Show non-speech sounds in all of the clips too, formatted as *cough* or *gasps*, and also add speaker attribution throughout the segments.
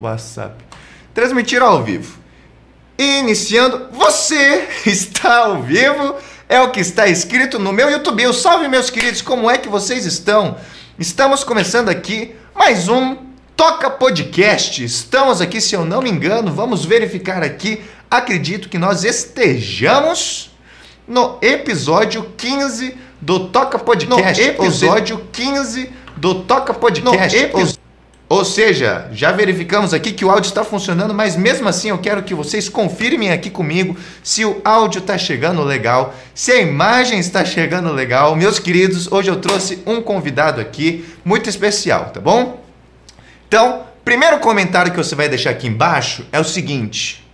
Speaker 1: WhatsApp. Transmitir ao vivo. Iniciando, você *laughs* está ao vivo, é o que está escrito no meu YouTube. Eu salve, meus queridos, como é que vocês estão? Estamos começando aqui mais um Toca Podcast. Estamos aqui, se eu não me engano, vamos verificar aqui. Acredito que nós estejamos no episódio 15 do Toca Podcast. No episódio 15 do Toca Podcast. No ou seja, já verificamos aqui que o áudio está funcionando, mas mesmo assim eu quero que vocês confirmem aqui comigo se o áudio está chegando legal, se a imagem está chegando legal. Meus queridos, hoje eu trouxe um convidado aqui muito especial, tá bom? Então, primeiro comentário que você vai deixar aqui embaixo é o seguinte: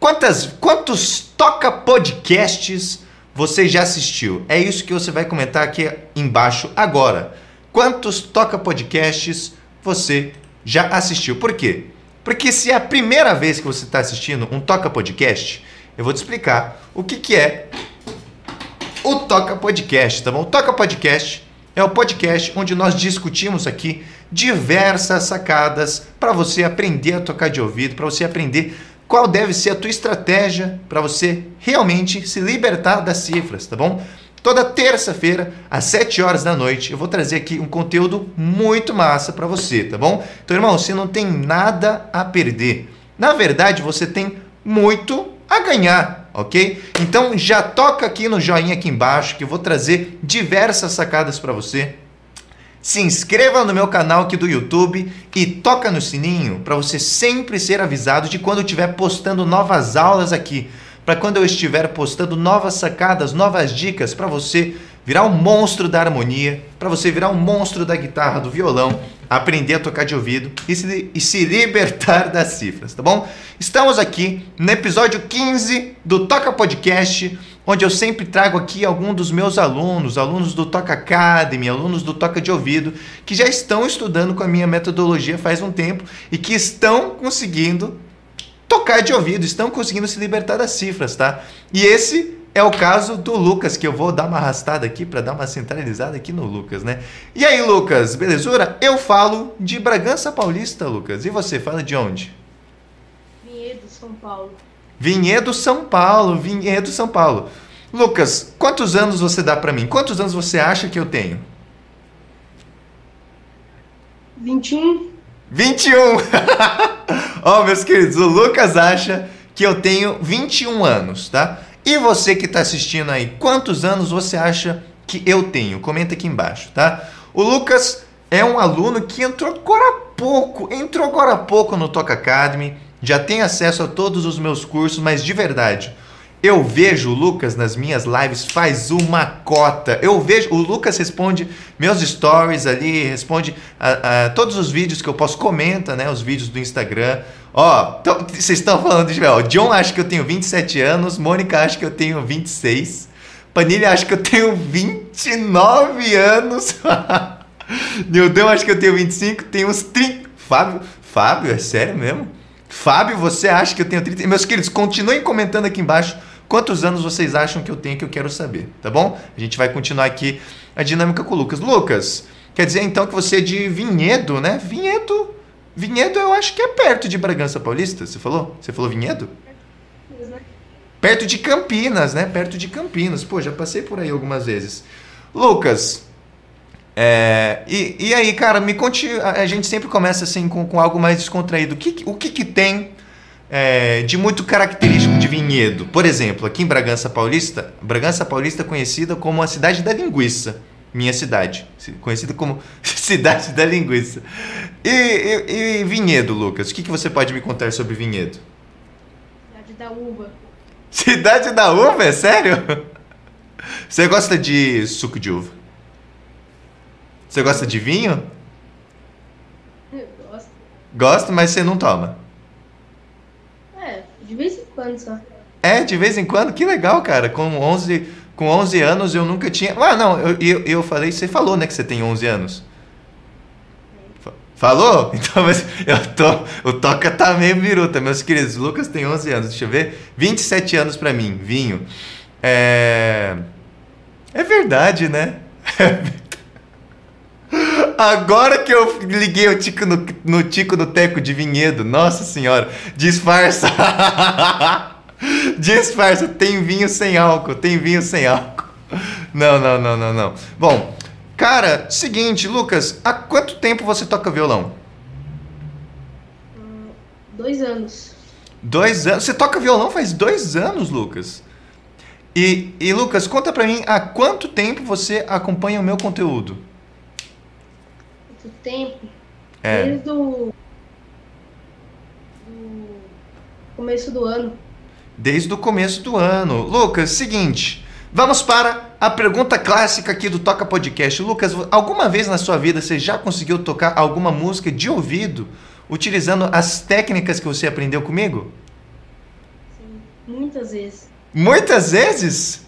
Speaker 1: quantas, quantos toca podcasts você já assistiu? É isso que você vai comentar aqui embaixo agora. Quantos toca podcasts você já assistiu. Por quê? Porque se é a primeira vez que você está assistindo um Toca Podcast, eu vou te explicar o que, que é o Toca Podcast, tá bom? O Toca Podcast é o podcast onde nós discutimos aqui diversas sacadas para você aprender a tocar de ouvido, para você aprender qual deve ser a tua estratégia para você realmente se libertar das cifras, tá bom? Toda terça-feira, às 7 horas da noite, eu vou trazer aqui um conteúdo muito massa para você, tá bom? Então, irmão, você não tem nada a perder. Na verdade, você tem muito a ganhar, ok? Então, já toca aqui no joinha aqui embaixo que eu vou trazer diversas sacadas para você. Se inscreva no meu canal aqui do YouTube e toca no sininho para você sempre ser avisado de quando eu estiver postando novas aulas aqui para quando eu estiver postando novas sacadas, novas dicas para você virar um monstro da harmonia, para você virar um monstro da guitarra, do violão, aprender a tocar de ouvido e se, e se libertar *laughs* das cifras, tá bom? Estamos aqui no episódio 15 do Toca Podcast, onde eu sempre trago aqui algum dos meus alunos, alunos do Toca Academy, alunos do Toca de Ouvido, que já estão estudando com a minha metodologia faz um tempo e que estão conseguindo tocar de ouvido, estão conseguindo se libertar das cifras, tá? E esse é o caso do Lucas, que eu vou dar uma arrastada aqui para dar uma centralizada aqui no Lucas, né? E aí, Lucas, belezura? Eu falo de Bragança Paulista, Lucas. E você, fala de onde?
Speaker 2: Vinhedo, São Paulo.
Speaker 1: Vinhedo, São Paulo, Vinhedo, São Paulo. Lucas, quantos anos você dá para mim? Quantos anos você acha que eu tenho?
Speaker 2: 21.
Speaker 1: 21! *laughs* Ó, oh, meus queridos, o Lucas acha que eu tenho 21 anos, tá? E você que está assistindo aí, quantos anos você acha que eu tenho? Comenta aqui embaixo, tá? O Lucas é um aluno que entrou agora há pouco, entrou agora há pouco no Toca Academy, já tem acesso a todos os meus cursos, mas de verdade, eu vejo o Lucas nas minhas lives faz uma cota. Eu vejo o Lucas responde meus stories ali, responde a, a todos os vídeos que eu posso comenta, né, os vídeos do Instagram. Ó, vocês estão falando de, ó, John acha que eu tenho 27 anos, Mônica acha que eu tenho 26, Panilha acha que eu tenho 29 anos. *laughs* Nildão acha que eu tenho 25, tem uns 30. Fábio, Fábio, é sério mesmo? Fábio, você acha que eu tenho 30? Meus queridos, continuem comentando aqui embaixo quantos anos vocês acham que eu tenho que eu quero saber, tá bom? A gente vai continuar aqui a dinâmica com o Lucas. Lucas, quer dizer então que você é de Vinhedo, né? Vinhedo. Vinhedo eu acho que é perto de Bragança Paulista, você falou? Você falou Vinhedo? Perto de Campinas, né? Perto de Campinas. Pô, já passei por aí algumas vezes. Lucas, é, e, e aí, cara, me conte. A, gente sempre começa assim com, com algo mais descontraído. O que, o que, que tem é, de muito característico de Vinhedo? Por exemplo, aqui em Bragança Paulista, Bragança Paulista é conhecida como a cidade da linguiça. Minha cidade, conhecida como *laughs* cidade da linguiça. E, e, e Vinhedo, Lucas, o que, que você pode me contar sobre Vinhedo?
Speaker 2: Cidade da uva.
Speaker 1: Cidade da uva? É sério? Você gosta de suco de uva? Você gosta de vinho?
Speaker 2: Eu gosto.
Speaker 1: Gosta, mas você não toma?
Speaker 2: É, de vez em quando só.
Speaker 1: É, de vez em quando? Que legal, cara. Com 11, com 11 anos eu nunca tinha... Ah, não, eu, eu, eu falei... Você falou, né, que você tem 11 anos. Falou? *laughs* Então, mas eu tô, o Toca tá meio biruta, meus queridos. Lucas tem 11 anos, deixa eu ver. 27 anos para mim, vinho. É... É verdade, né? *laughs* Agora que eu liguei o tico no, no tico no teco de vinhedo, nossa senhora, disfarça. *laughs* disfarça, tem vinho sem álcool, tem vinho sem álcool. Não, não, não, não, não. Bom, cara, seguinte, Lucas, há quanto tempo você toca violão?
Speaker 2: Dois anos.
Speaker 1: Dois anos? Você toca violão faz dois anos, Lucas? E, e Lucas, conta pra mim, há quanto tempo você acompanha o meu conteúdo?
Speaker 2: Muito tempo.
Speaker 1: É.
Speaker 2: Desde o do começo do ano.
Speaker 1: Desde o começo do ano. Lucas, seguinte, vamos para a pergunta clássica aqui do Toca Podcast. Lucas, alguma vez na sua vida você já conseguiu tocar alguma música de ouvido utilizando as técnicas que você aprendeu comigo?
Speaker 2: Sim, muitas vezes.
Speaker 1: Muitas vezes?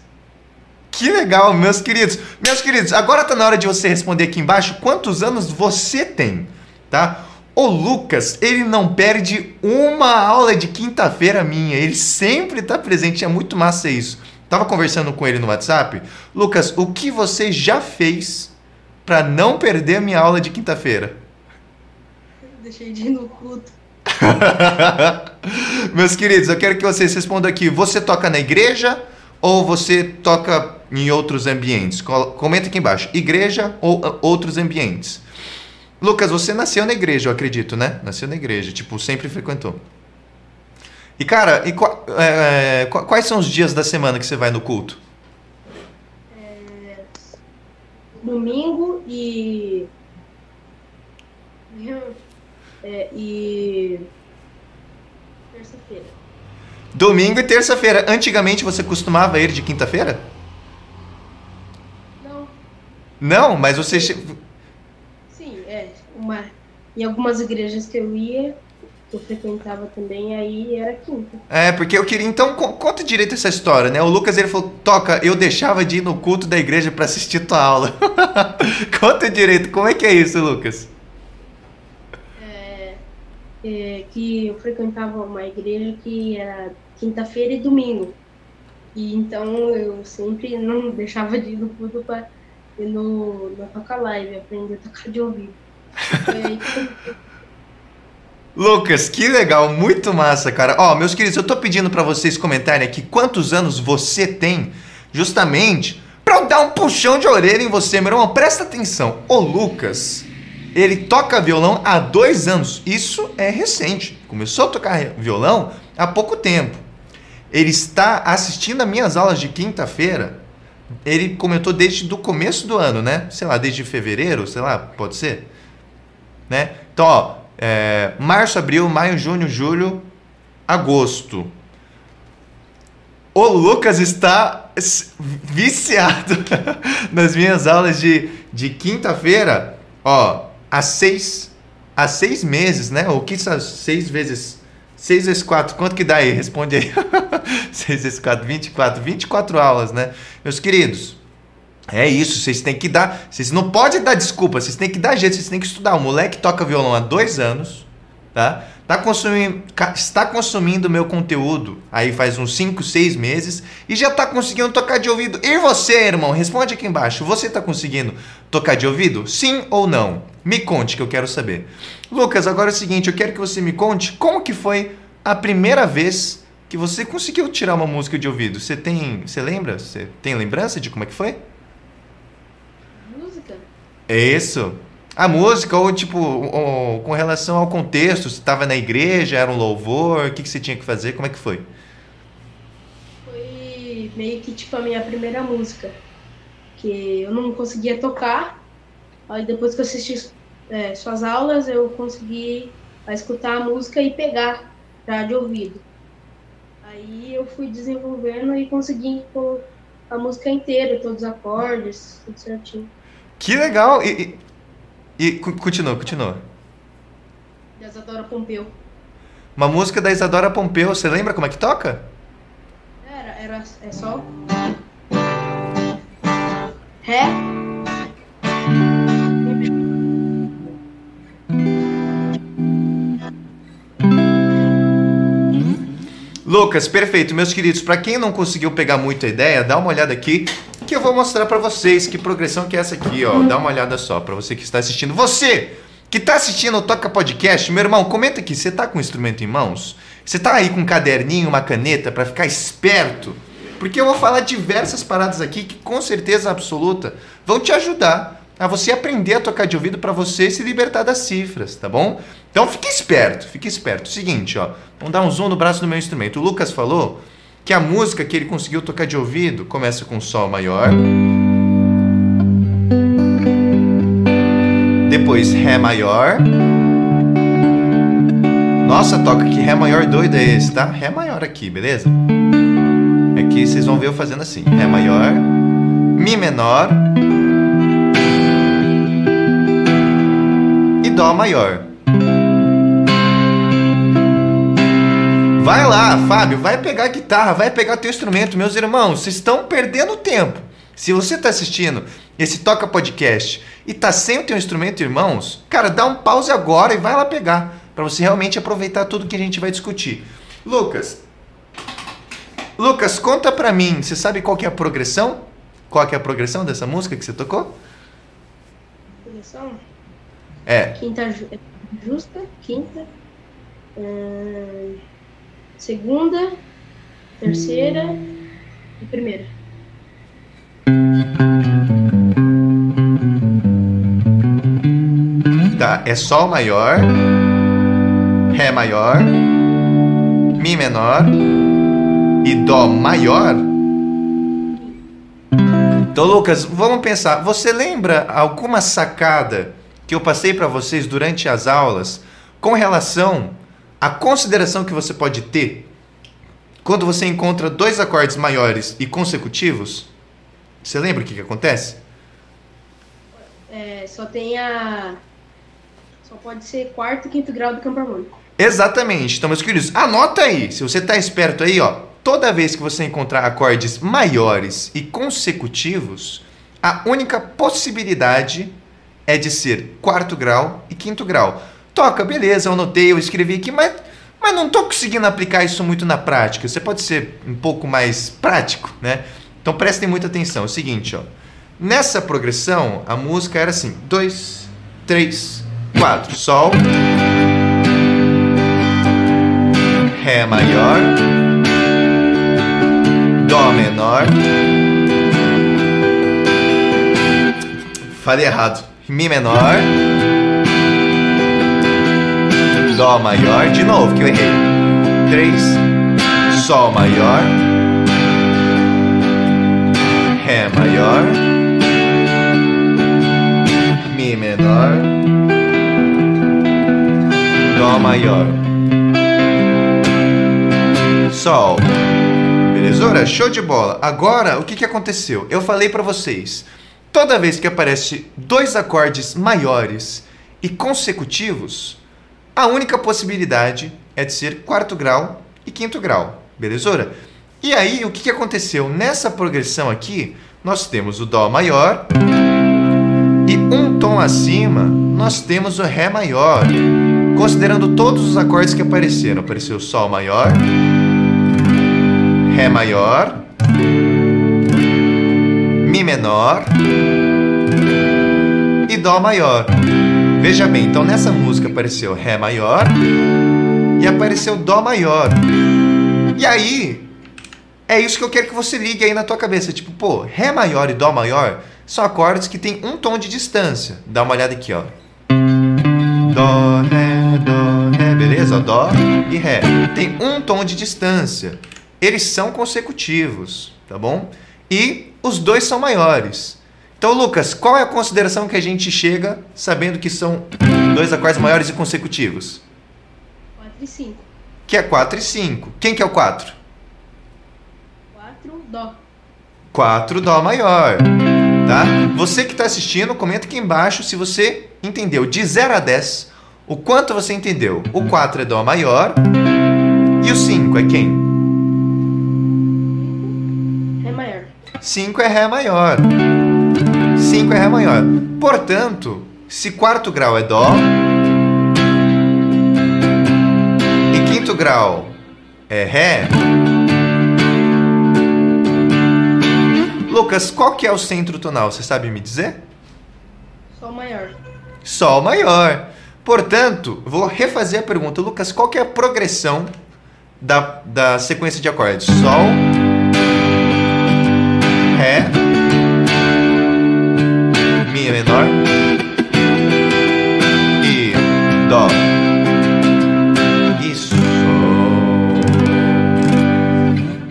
Speaker 1: Que legal, meus queridos. Meus queridos, agora tá na hora de você responder aqui embaixo quantos anos você tem, tá? O Lucas, ele não perde uma aula de quinta-feira minha. Ele sempre tá presente, é muito massa isso. Tava conversando com ele no WhatsApp. Lucas, o que você já fez para não perder a minha aula de quinta-feira?
Speaker 2: Deixei de ir no culto. *laughs*
Speaker 1: Meus queridos, eu quero que vocês respondam aqui. Você toca na igreja ou você toca em outros ambientes? Co- Comenta aqui embaixo. Igreja ou ah, outros ambientes? Lucas, você nasceu na igreja, eu acredito, né? Nasceu na igreja, tipo, sempre frequentou. E cara, e qua- é, é, qua- quais são os dias da semana que você vai no culto?
Speaker 2: Domingo e. É, e. Terça-feira.
Speaker 1: Domingo e terça-feira. Antigamente você costumava ir de quinta-feira?
Speaker 2: Não,
Speaker 1: mas você.
Speaker 2: sim, é. Uma, em algumas igrejas que eu ia, que eu frequentava também, aí era quinta.
Speaker 1: É, porque eu queria. Então, co- conta direito essa história, né? O Lucas ele falou: Toca, eu deixava de ir no culto da igreja pra assistir tua aula. *laughs* conta direito, como é que é isso, Lucas?
Speaker 2: é, que eu frequentava uma igreja que era quinta-feira e domingo. E então eu sempre não deixava de ir no culto para ir no, no Toca Live, aprender a tocar de ouvido. Foi aí eu-
Speaker 1: Lucas, que legal, muito massa, cara. Ó, meus queridos, eu tô pedindo pra vocês comentarem aqui quantos anos você tem, justamente pra eu dar um puxão de orelha em você, meu irmão. Presta atenção. O Lucas, ele toca violão há dois anos. Isso é recente. Começou a tocar violão há pouco tempo. Ele está assistindo a minhas aulas de quinta-feira. Ele comentou desde do começo do ano, né? Sei lá, desde fevereiro, sei lá, pode ser? Né? Então, ó, é, março, abril, maio, junho, julho, agosto. O Lucas está viciado *laughs* nas minhas aulas de, de quinta-feira, ó, há seis, há seis meses, né? O que são seis vezes, seis vezes quatro, quanto que dá aí? Responde aí. *laughs* seis vezes quatro, 24, 24 aulas, né? Meus queridos, é isso, vocês têm que dar. Vocês não podem dar desculpa, vocês têm que dar jeito, vocês têm que estudar. O moleque toca violão há dois anos, tá? Tá consumindo, está consumindo meu conteúdo aí faz uns 5, 6 meses e já tá conseguindo tocar de ouvido. E você, irmão, responde aqui embaixo. Você tá conseguindo tocar de ouvido? Sim ou não? Me conte que eu quero saber. Lucas, agora é o seguinte, eu quero que você me conte como que foi a primeira vez que você conseguiu tirar uma música de ouvido. Você tem, você lembra? Você tem lembrança de como é que foi?
Speaker 2: música?
Speaker 1: É isso. A música, ou tipo, ou, com relação ao contexto, se estava na igreja, era um louvor, o que, que você tinha que fazer, como é que foi?
Speaker 2: Foi meio que tipo a minha primeira música. Que eu não conseguia tocar. Aí depois que eu assisti é, suas aulas, eu consegui a escutar a música e pegar já de ouvido. Aí eu fui desenvolvendo e consegui pôr a música inteira, todos os acordes, tudo certinho.
Speaker 1: Que legal! E, e, e co- continua, continua.
Speaker 2: De Isadora Pompeu.
Speaker 1: Uma música da Isadora Pompeu, você lembra como é que toca?
Speaker 2: Era, era é só. Ré.
Speaker 1: Lucas, perfeito. Meus queridos, para quem não conseguiu pegar muito a ideia, dá uma olhada aqui. que eu vou mostrar para vocês que progressão que é essa aqui, ó. Dá uma olhada só para você que está assistindo. Você que está assistindo o Toca Podcast, meu irmão, comenta aqui, você tá com o instrumento em mãos? Você tá aí com um caderninho, uma caneta para ficar esperto? Porque eu vou falar diversas paradas aqui que com certeza absoluta vão te ajudar a você aprender a tocar de ouvido para você se libertar das cifras, tá bom? Então fique esperto, fique esperto. Seguinte, ó, vamos dar um zoom no braço do meu instrumento. O Lucas falou que a música que ele conseguiu tocar de ouvido começa com Sol maior, depois Ré maior. Nossa, toca que Ré maior doido é esse, tá? Ré maior aqui, beleza? Aqui vocês vão ver eu fazendo assim: Ré maior, Mi menor e Dó maior. Vai lá, Fábio, vai pegar a guitarra, vai pegar teu instrumento. Meus irmãos, vocês estão perdendo tempo. Se você está assistindo esse Toca Podcast e tá sem o teu instrumento, irmãos, cara, dá um pause agora e vai lá pegar, para você realmente aproveitar tudo que a gente vai discutir. Lucas, Lucas, conta pra mim, você sabe qual que é a progressão? Qual que é a progressão dessa música que você tocou?
Speaker 2: Progressão?
Speaker 1: É.
Speaker 2: Quinta ju- justa, quinta, ahn, segunda, terceira e primeira.
Speaker 1: Tá, é Sol maior, Ré maior, Mi menor e Dó maior. Então, Lucas, vamos pensar. Você lembra alguma sacada que eu passei para vocês durante as aulas com relação à consideração que você pode ter quando você encontra dois acordes maiores e consecutivos? Você lembra o que, que acontece?
Speaker 2: É, só tem a. Só pode ser quarto e quinto grau do campo harmônico.
Speaker 1: Exatamente. Então, meus queridos, anota aí. Se você tá esperto aí, ó, toda vez que você encontrar acordes maiores e consecutivos, a única possibilidade é de ser quarto grau e quinto grau. Toca, beleza, eu anotei, eu escrevi aqui, mas, mas não tô conseguindo aplicar isso muito na prática. Você pode ser um pouco mais prático, né? Então prestem muita atenção. É o seguinte, ó. Nessa progressão, a música era assim: dois, três, quatro, Sol. Ré maior, Dó menor. Falei errado. Mi menor. Dó maior. De novo, que eu errei. Três. Sol maior. Ré maior. Mi menor. Dó maior. Sol. Belezura? Show de bola. Agora, o que, que aconteceu? Eu falei para vocês. Toda vez que aparece dois acordes maiores e consecutivos, a única possibilidade é de ser quarto grau e quinto grau. Belezura? E aí, o que, aconteceu? Nessa progressão aqui, nós temos o Dó maior e um tom acima, nós temos o Ré maior. Considerando todos os acordes que apareceram, apareceu Sol maior, Ré maior, Mi menor e Dó maior. Veja bem, então nessa música apareceu Ré maior e apareceu Dó maior. E aí, é isso que eu quero que você ligue aí na tua cabeça. Tipo, pô, Ré maior e Dó maior são acordes que tem um tom de distância. Dá uma olhada aqui, ó. Dó, Ré, Dó, Ré, beleza? Dó e Ré. Tem um tom de distância. Eles são consecutivos, tá bom? E os dois são maiores. Então, Lucas, qual é a consideração que a gente chega sabendo que são dois acordes maiores e consecutivos?
Speaker 2: 4 e 5.
Speaker 1: Que é 4 e 5. Quem que é o 4?
Speaker 2: 4, Dó.
Speaker 1: 4 Dó maior, tá? Você que está assistindo, comenta aqui embaixo se você entendeu de 0 a 10 o quanto você entendeu. O 4 é Dó maior e o 5 é quem?
Speaker 2: Ré maior.
Speaker 1: 5 é Ré maior. 5 é Ré maior. Portanto, se quarto grau é Dó e quinto grau é Ré, Lucas, qual que é o centro tonal? Você sabe me dizer?
Speaker 2: Sol maior.
Speaker 1: Sol maior. Portanto, vou refazer a pergunta. Lucas, qual que é a progressão da, da sequência de acordes? Sol, Ré, menor e Dó. Isso.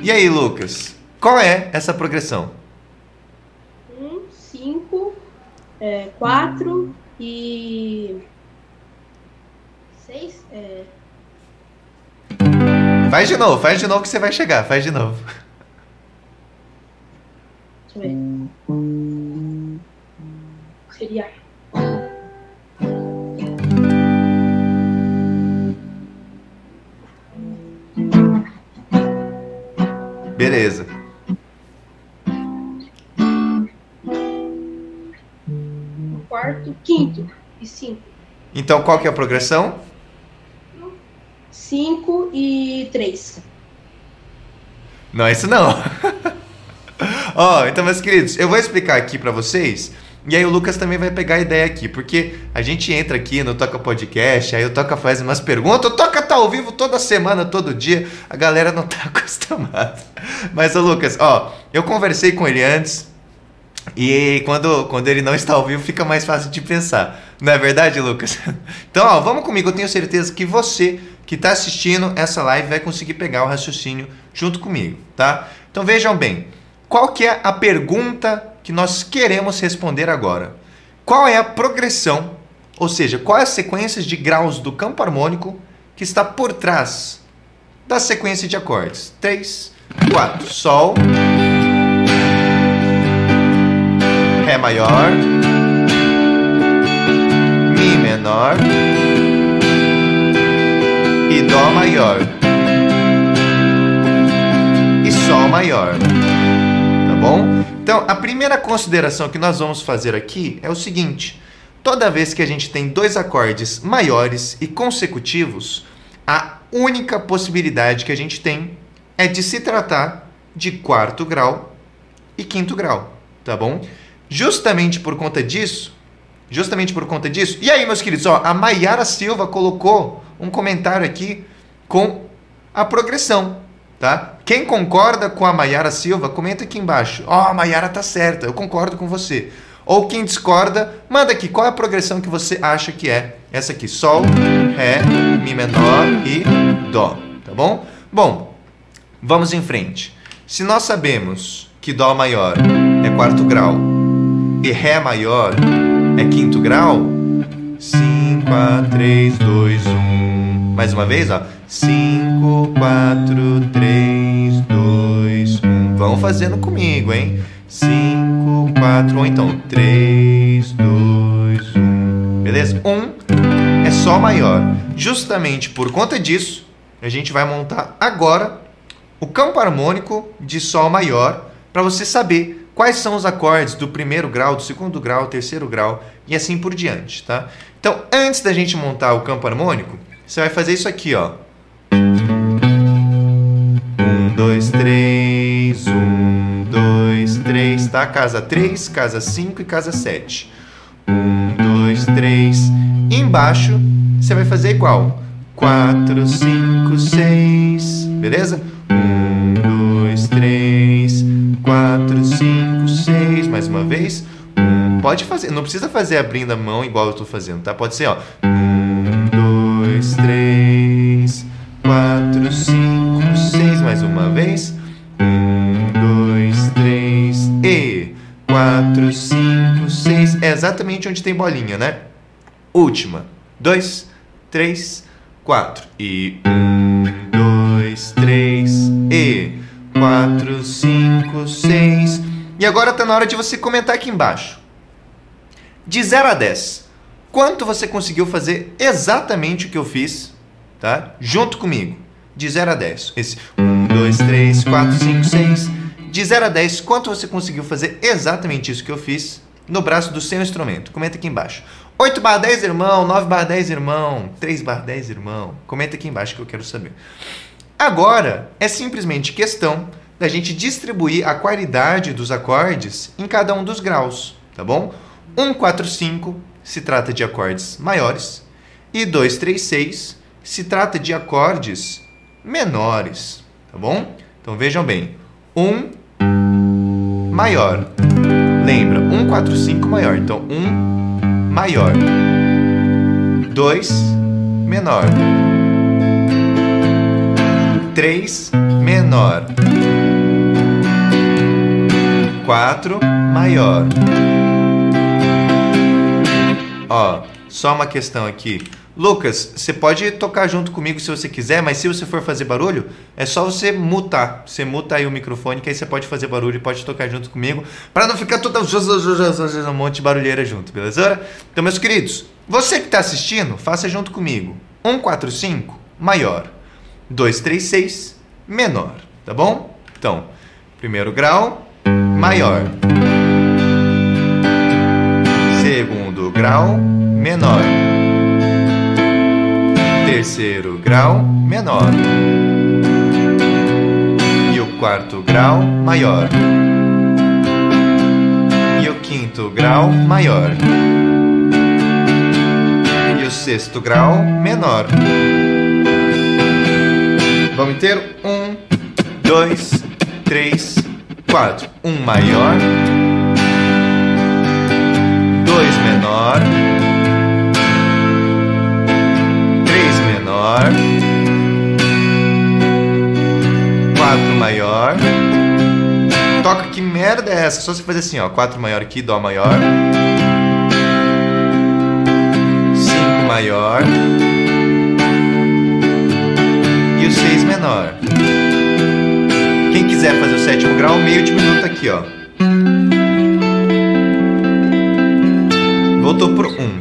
Speaker 1: E aí, Lucas? Qual é essa progressão?
Speaker 2: Um, cinco, é, quatro e. Seis? É,
Speaker 1: Faz de novo, faz de novo que você vai chegar. Faz de novo.
Speaker 2: deixa eu ver. Seria.
Speaker 1: Beleza.
Speaker 2: quarto, quinto e cinco.
Speaker 1: Então, qual que é a progressão?
Speaker 2: Cinco e três.
Speaker 1: Não é isso não. *laughs* Ó, então, meus queridos, eu vou explicar aqui pra vocês. E aí o Lucas também vai pegar a ideia aqui, porque a gente entra aqui no Toca Podcast, aí o Toca faz umas perguntas, o Toca tá ao vivo toda semana, todo dia, a galera não tá *laughs* acostumada. Mas, ô Lucas, ó, eu conversei com ele antes, e quando, quando ele não está ao vivo fica mais fácil de pensar. Não é verdade, Lucas? *laughs* Então, ó, vamos comigo. Eu tenho certeza que você que está assistindo essa live vai conseguir pegar o raciocínio junto comigo, tá? Então vejam bem, qual que é a pergunta que nós queremos responder agora? Qual é a progressão, ou seja, qual é a sequência de graus do campo harmônico que está por trás da sequência de acordes? 3, 4, Sol, Ré maior, Mi menor e Dó maior e Sol maior. Bom? Então, a primeira consideração que nós vamos fazer aqui é o seguinte: toda vez que a gente tem dois acordes maiores e consecutivos, a única possibilidade que a gente tem é de se tratar de quarto grau e quinto grau, tá bom? Justamente por conta disso, justamente por conta disso. E aí, meus queridos, ó, a Maiara Silva colocou um comentário aqui com a progressão, tá? Quem concorda com a Maiara Silva, comenta aqui embaixo. Ó, a Maiara tá certa, eu concordo com você. Ou quem discorda, manda aqui qual é a progressão que você acha que é essa aqui: Sol, Ré, Mi menor e Dó, tá bom? Bom, vamos em frente. Se nós sabemos que Dó maior é quarto grau e Ré maior é quinto grau, 5, 4, 3, 2, 1. Mais uma vez, ó. 5, 4, 3, 2, 1. Vão fazendo comigo, hein? 5, 4, ou então 3, 2, 1. Beleza? 1 é Sol maior. Justamente por conta disso, a gente vai montar agora o campo harmônico de Sol maior para você saber quais são os acordes do primeiro grau, do segundo grau, terceiro grau e assim por diante, tá? Então, antes da gente montar o campo harmônico, você vai fazer isso aqui, ó. Um, dois, três, um, dois, três, tá? Casa 3, casa 5 e casa 7. Um, dois, três. Embaixo, você vai fazer igual. 4, 5, 6, beleza? Um, dois, três, quatro, cinco, seis. Mais uma vez. Um, pode fazer, não precisa fazer abrindo a mão igual eu tô fazendo, tá? Pode ser, ó. Um, dois, três, quatro, cinco, seis. Mais uma vez. Um, dois, três e quatro, cinco, seis. É exatamente onde tem bolinha, né? Última. Dois, três, quatro. E um, dois, três e quatro, cinco, seis. E agora tá na hora de você comentar aqui embaixo. De 0 a 10, quanto você conseguiu fazer exatamente o que eu fiz, tá? Junto comigo. De 0 a 10. Esse 1, 2, 3, 4, 5, 6. De 0 a 10, quanto você conseguiu fazer exatamente isso que eu fiz no braço do seu instrumento? Comenta aqui embaixo. 8 barra 10, irmão. 9 barra 10, irmão. 3 barra 10, irmão. Comenta aqui embaixo que eu quero saber. Agora, é simplesmente questão da gente distribuir a qualidade dos acordes em cada um dos graus, tá bom? 1, 4, 5 se trata de acordes maiores e 2, 3, 6 se trata de acordes menores, tá bom? Então vejam bem, 1 maior, lembra, 1, 4, 5 maior, então 1 maior, 2 menor, 3 menor, 4 maior. Ó, só uma questão aqui. Lucas, você pode tocar junto comigo se você quiser, mas se você for fazer barulho, é só você mutar. Você muta aí o microfone, que aí você pode fazer barulho e pode tocar junto comigo, para não ficar toda um monte de barulheira junto, beleza? Então, meus queridos, você que está assistindo, faça junto comigo. 1, 4, 5, maior. 2, 3, 6, menor, tá bom? Então, primeiro grau, maior. Grau, menor. Terceiro grau, menor. E o quarto grau, maior. E o quinto grau, maior. E o sexto grau, menor. Vamos inteiro? Um, dois, três, quatro. Um maior. Dois menor. Três menor. Quatro maior. Toca que merda é essa? Só você fazer assim, ó. Quatro maior aqui, dó maior. Cinco maior. E o seis menor. Quem quiser fazer o sétimo grau, meio diminuto aqui, ó. Voltou pro 1. Um.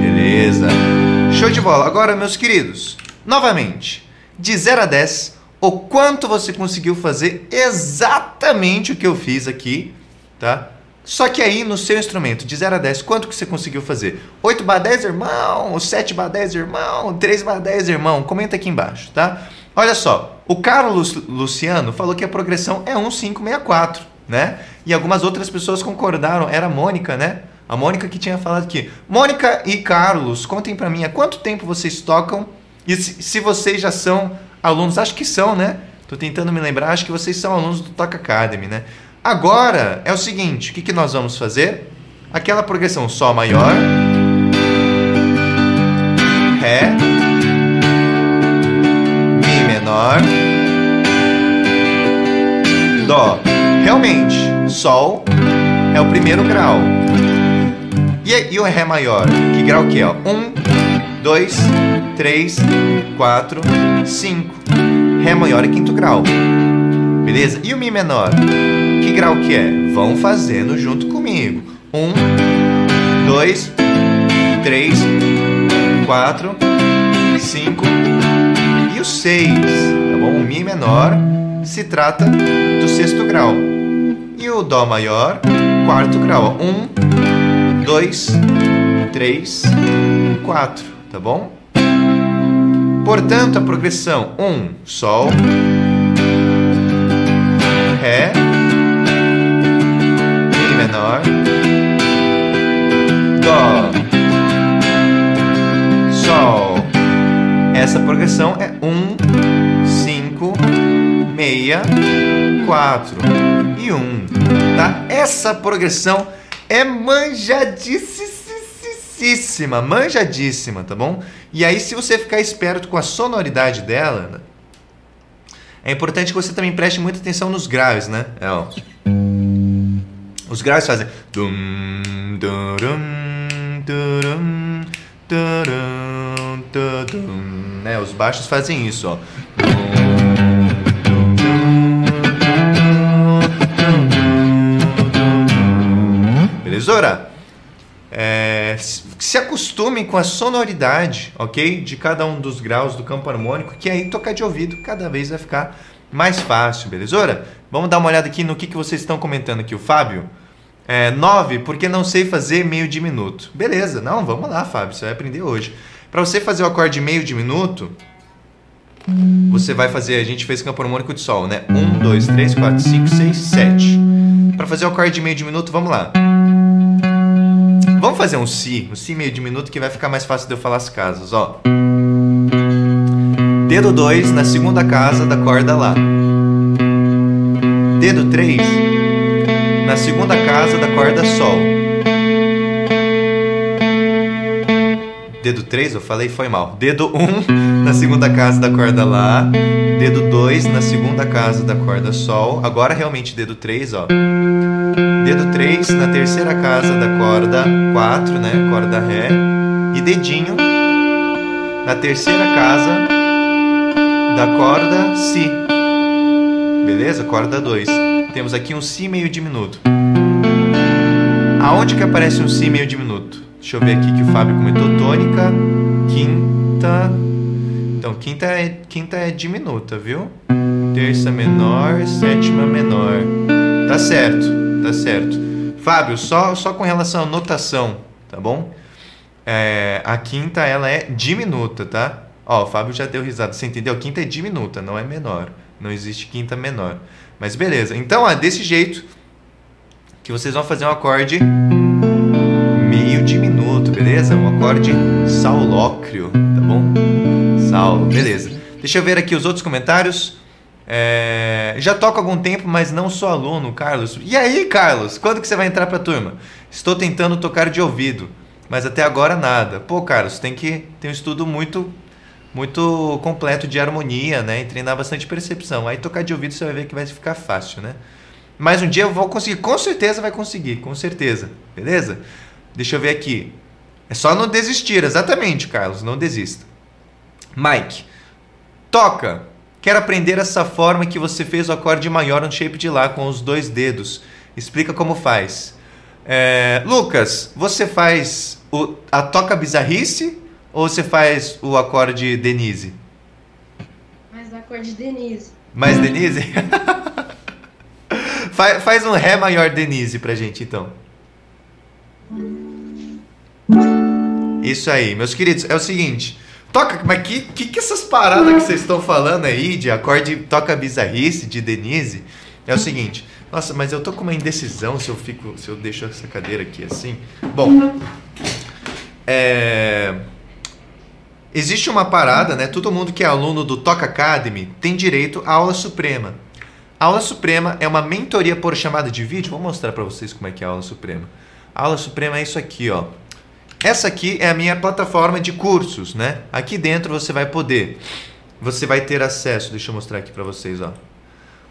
Speaker 1: Beleza. Show de bola. Agora, meus queridos, novamente, de 0 a 10, o quanto você conseguiu fazer exatamente o que eu fiz aqui, tá? Só que aí no seu instrumento, de 0 a 10, quanto que você conseguiu fazer? 8 barra 10, irmão? 7 barra 10, irmão? 3 barra 10, irmão? Comenta aqui embaixo, tá? Olha só, o Carlos Luciano falou que a progressão é 1564, né? E algumas outras pessoas concordaram, era a Mônica, né? A Mônica que tinha falado aqui. Mônica e Carlos, contem para mim há quanto tempo vocês tocam e se, se, vocês já são alunos, acho que são, né? Tô tentando me lembrar, acho que vocês são alunos do Toca Academy, né? Agora é o seguinte, o que, que nós vamos fazer? Aquela progressão Sol maior, Ré, Mi menor, Dó. Realmente, Sol é o primeiro grau. E, e o Ré maior? Que grau que é? Um, dois, três, quatro, cinco. Ré maior é quinto grau. Beleza? E o Mi menor? Que grau que é? Vão fazendo junto comigo. Um, dois, três, quatro, cinco e o seis. Tá bom? O Mi menor se trata do sexto grau. E o Dó maior, quarto grau. Um, dois, três, quatro. Tá bom? Portanto, a progressão um, Sol, Ré, Mi menor, Dó, Sol. Essa progressão é um, cinco, meia, quatro e um. Tá? Essa progressão é manjadíssima, manjadíssima, tá bom? E aí, se você ficar esperto com a sonoridade dela, é importante que você também preste muita atenção nos graves, né? É, ó. Os graves fazem. Né? Os baixos fazem isso, ó. Belezura? É, se acostume com a sonoridade, ok? De cada um dos graus do campo harmônico, que aí tocar de ouvido cada vez vai ficar mais fácil, beleza? Vamos dar uma olhada aqui no que, que vocês estão comentando aqui. O Fábio, é, 9, porque não sei fazer meio diminuto. Beleza, não, vamos lá, Fábio, você vai aprender hoje. Para você fazer o acorde meio diminuto, você vai fazer, a gente fez campo harmônico de sol, né? 1, 2, 3, 4, 5, 6, 7. Para fazer o acorde de meio diminuto, vamos lá. Vamos fazer um Si, um Si meio diminuto que vai ficar mais fácil de eu falar as casas, ó. Dedo 2 na segunda casa da corda Lá. Dedo 3 na segunda casa da corda Sol. Dedo 3, eu falei, foi mal. Dedo 1 *laughs* na segunda casa da corda Lá. Dedo 2 na segunda casa da corda Sol. Agora realmente dedo 3, ó. Dedo 3 na terceira casa da corda 4, né? Corda Ré. E dedinho na terceira casa da corda Si. Beleza? Corda 2. Temos aqui um Si meio diminuto. Aonde que aparece um Si meio diminuto? Deixa eu ver aqui que o Fábio comentou. Tônica, quinta. Então, quinta é, quinta é diminuta, viu? Terça menor, sétima menor. Tá certo, tá certo. Fábio, só, só com relação à notação, tá bom? É, a quinta, ela é diminuta, tá? Ó, o Fábio já deu risada. Você entendeu? Quinta é diminuta, não é menor. Não existe quinta menor. Mas beleza. Então, é desse jeito que vocês vão fazer um acorde meio diminuto, beleza? Um acorde saulócrio, tá bom? Saulo, beleza. Deixa eu ver aqui os outros comentários. É... Já toco algum tempo, mas não sou aluno, Carlos. E aí, Carlos? Quando que você vai entrar pra turma? Estou tentando tocar de ouvido, mas até agora nada. Pô, Carlos, tem que ter um estudo muito muito completo de harmonia, né? E treinar bastante percepção. Aí tocar de ouvido você vai ver que vai ficar fácil, né? Mas um dia eu vou conseguir, com certeza vai conseguir, com certeza. Beleza? Deixa eu ver aqui. É só não desistir, exatamente, Carlos, não desista. Mike, toca. Quero aprender essa forma que você fez o acorde maior no shape de Lá com os dois dedos. Explica como faz. É, Lucas, você faz o, a toca bizarrice ou você faz o acorde Denise?
Speaker 2: Mais o acorde Denise.
Speaker 1: Mais Denise? *laughs* faz, faz um Ré maior Denise pra gente então. Isso aí, meus queridos, é o seguinte. Toca, mas que, que, que essas paradas que vocês estão falando aí de acorde toca bizarrice de Denise? É o seguinte. Nossa, mas eu tô com uma indecisão se eu fico, se eu deixo essa cadeira aqui assim. Bom, é, existe uma parada, né? Todo mundo que é aluno do Toca Academy tem direito à aula suprema. A aula suprema é uma mentoria por chamada de vídeo. Vou mostrar para vocês como é que é a aula suprema. A aula suprema é isso aqui, ó. Essa aqui é a minha plataforma de cursos, né? Aqui dentro você vai poder, você vai ter acesso, deixa eu mostrar aqui para vocês, ó.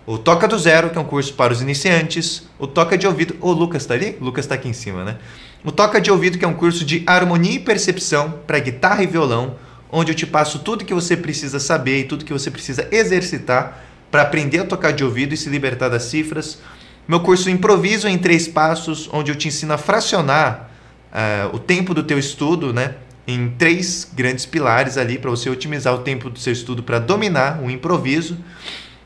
Speaker 1: O Toca do Zero, que é um curso para os iniciantes. O Toca de Ouvido, o Lucas tá ali? O Lucas tá aqui em cima, né? O Toca de Ouvido, que é um curso de harmonia e percepção para guitarra e violão, onde eu te passo tudo que você precisa saber e tudo que você precisa exercitar para aprender a tocar de ouvido e se libertar das cifras. Meu curso Improviso em Três Passos, onde eu te ensino a fracionar uh, o tempo do teu estudo, né? Em três grandes pilares ali para você otimizar o tempo do seu estudo para dominar o improviso.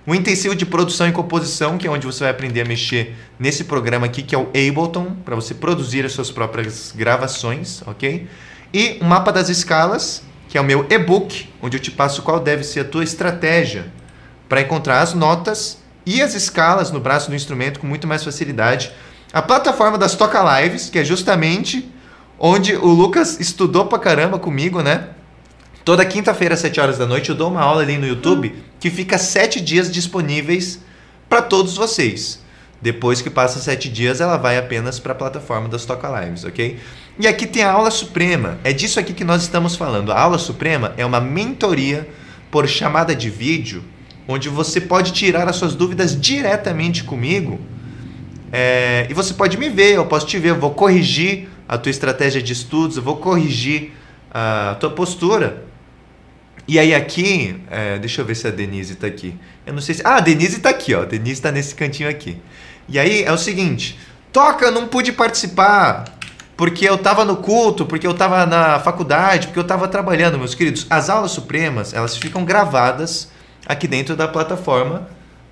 Speaker 1: O intensivo de produção e composição, que é onde você vai aprender a mexer nesse programa aqui, que é o Ableton, para você produzir as suas próprias gravações, ok? E o mapa das escalas, que é o meu e-book, onde eu te passo qual deve ser a tua estratégia para encontrar as notas e as escalas no braço do instrumento com muito mais facilidade. A plataforma das Toca Lives, que é justamente onde o Lucas estudou pra caramba comigo, né? Toda quinta-feira, às 7 horas da noite, eu dou uma aula ali no YouTube que fica 7 dias disponíveis para todos vocês. Depois que passa 7 dias, ela vai apenas para a plataforma das Toca Lives, ok? E aqui tem a aula suprema. É disso aqui que nós estamos falando. A aula suprema é uma mentoria por chamada de vídeo, onde você pode tirar as suas dúvidas diretamente comigo. É, e você pode me ver, eu posso te ver, eu vou corrigir a tua estratégia de estudos, eu vou corrigir a tua postura. E aí aqui, é, deixa eu ver se a Denise está aqui. Eu não sei se. Ah, a Denise está aqui, ó. A Denise está nesse cantinho aqui. E aí é o seguinte: toca, eu não pude participar porque eu estava no culto, porque eu estava na faculdade, porque eu estava trabalhando, meus queridos. As aulas supremas, elas ficam gravadas aqui dentro da plataforma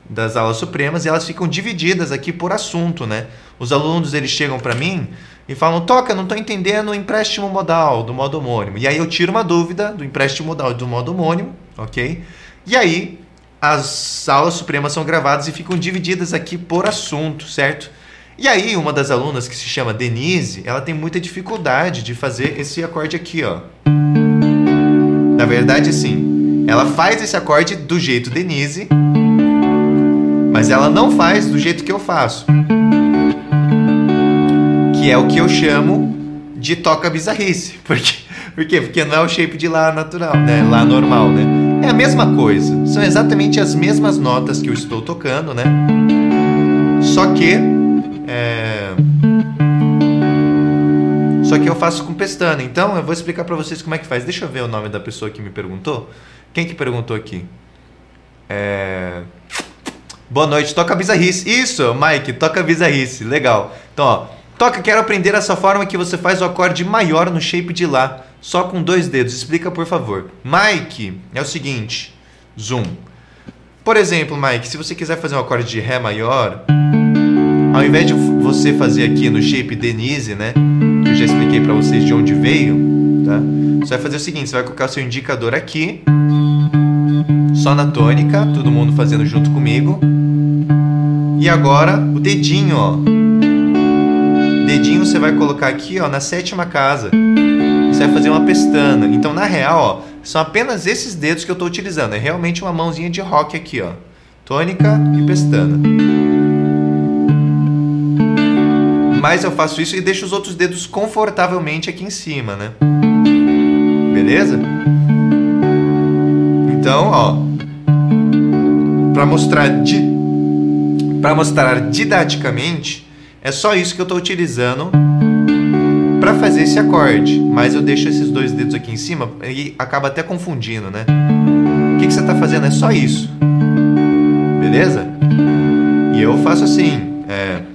Speaker 1: das aulas supremas e elas ficam divididas aqui por assunto, né? Os alunos eles chegam para mim e falam: "Toca, não estou entendendo o empréstimo modal do modo homônimo". E aí eu tiro uma dúvida do empréstimo modal do modo homônimo, OK? E aí, as aulas supremas são gravadas e ficam divididas aqui por assunto, certo? E aí, uma das alunas, que se chama Denise, ela tem muita dificuldade de fazer esse acorde aqui, ó. Na verdade, assim, ela faz esse acorde do jeito Denise, mas ela não faz do jeito que eu faço. Que é o que eu chamo de toca bizarrice. *laughs* Porque, por quê? Porque não é o shape de Lá natural, né? Lá normal, né? É a mesma coisa. São exatamente as mesmas notas que eu estou tocando, né? Só que. É... Só que eu faço com pestana. Então eu vou explicar para vocês como é que faz. Deixa eu ver o nome da pessoa que me perguntou. Quem que perguntou aqui? É... Boa noite, toca bizarrice. Isso, Mike, toca bizarrice. Legal. Então, ó, toca, quero aprender essa forma que você faz o acorde maior no shape de Lá, só com dois dedos. Explica, por favor. Mike, é o seguinte. Zoom. Por exemplo, Mike, se você quiser fazer um acorde de Ré maior, ao invés de você fazer aqui no shape Denise, né? Que eu já expliquei para vocês de onde veio, tá? Você vai fazer o seguinte, você vai colocar o seu indicador aqui, só na tônica, todo mundo fazendo junto comigo. E agora o dedinho, ó. Dedinho você vai colocar aqui, ó, na sétima casa. Você vai fazer uma pestana. Então, na real, ó, são apenas esses dedos que eu estou utilizando. É realmente uma mãozinha de rock aqui, ó. Tônica e pestana. Mas eu faço isso e deixo os outros dedos confortavelmente aqui em cima, né? Beleza? Então, ó, para mostrar di para mostrar didaticamente, é só isso que eu estou utilizando para fazer esse acorde. Mas eu deixo esses dois dedos aqui em cima e acaba até confundindo, né? O que, que você está fazendo? É só isso. Beleza? E eu faço assim. É...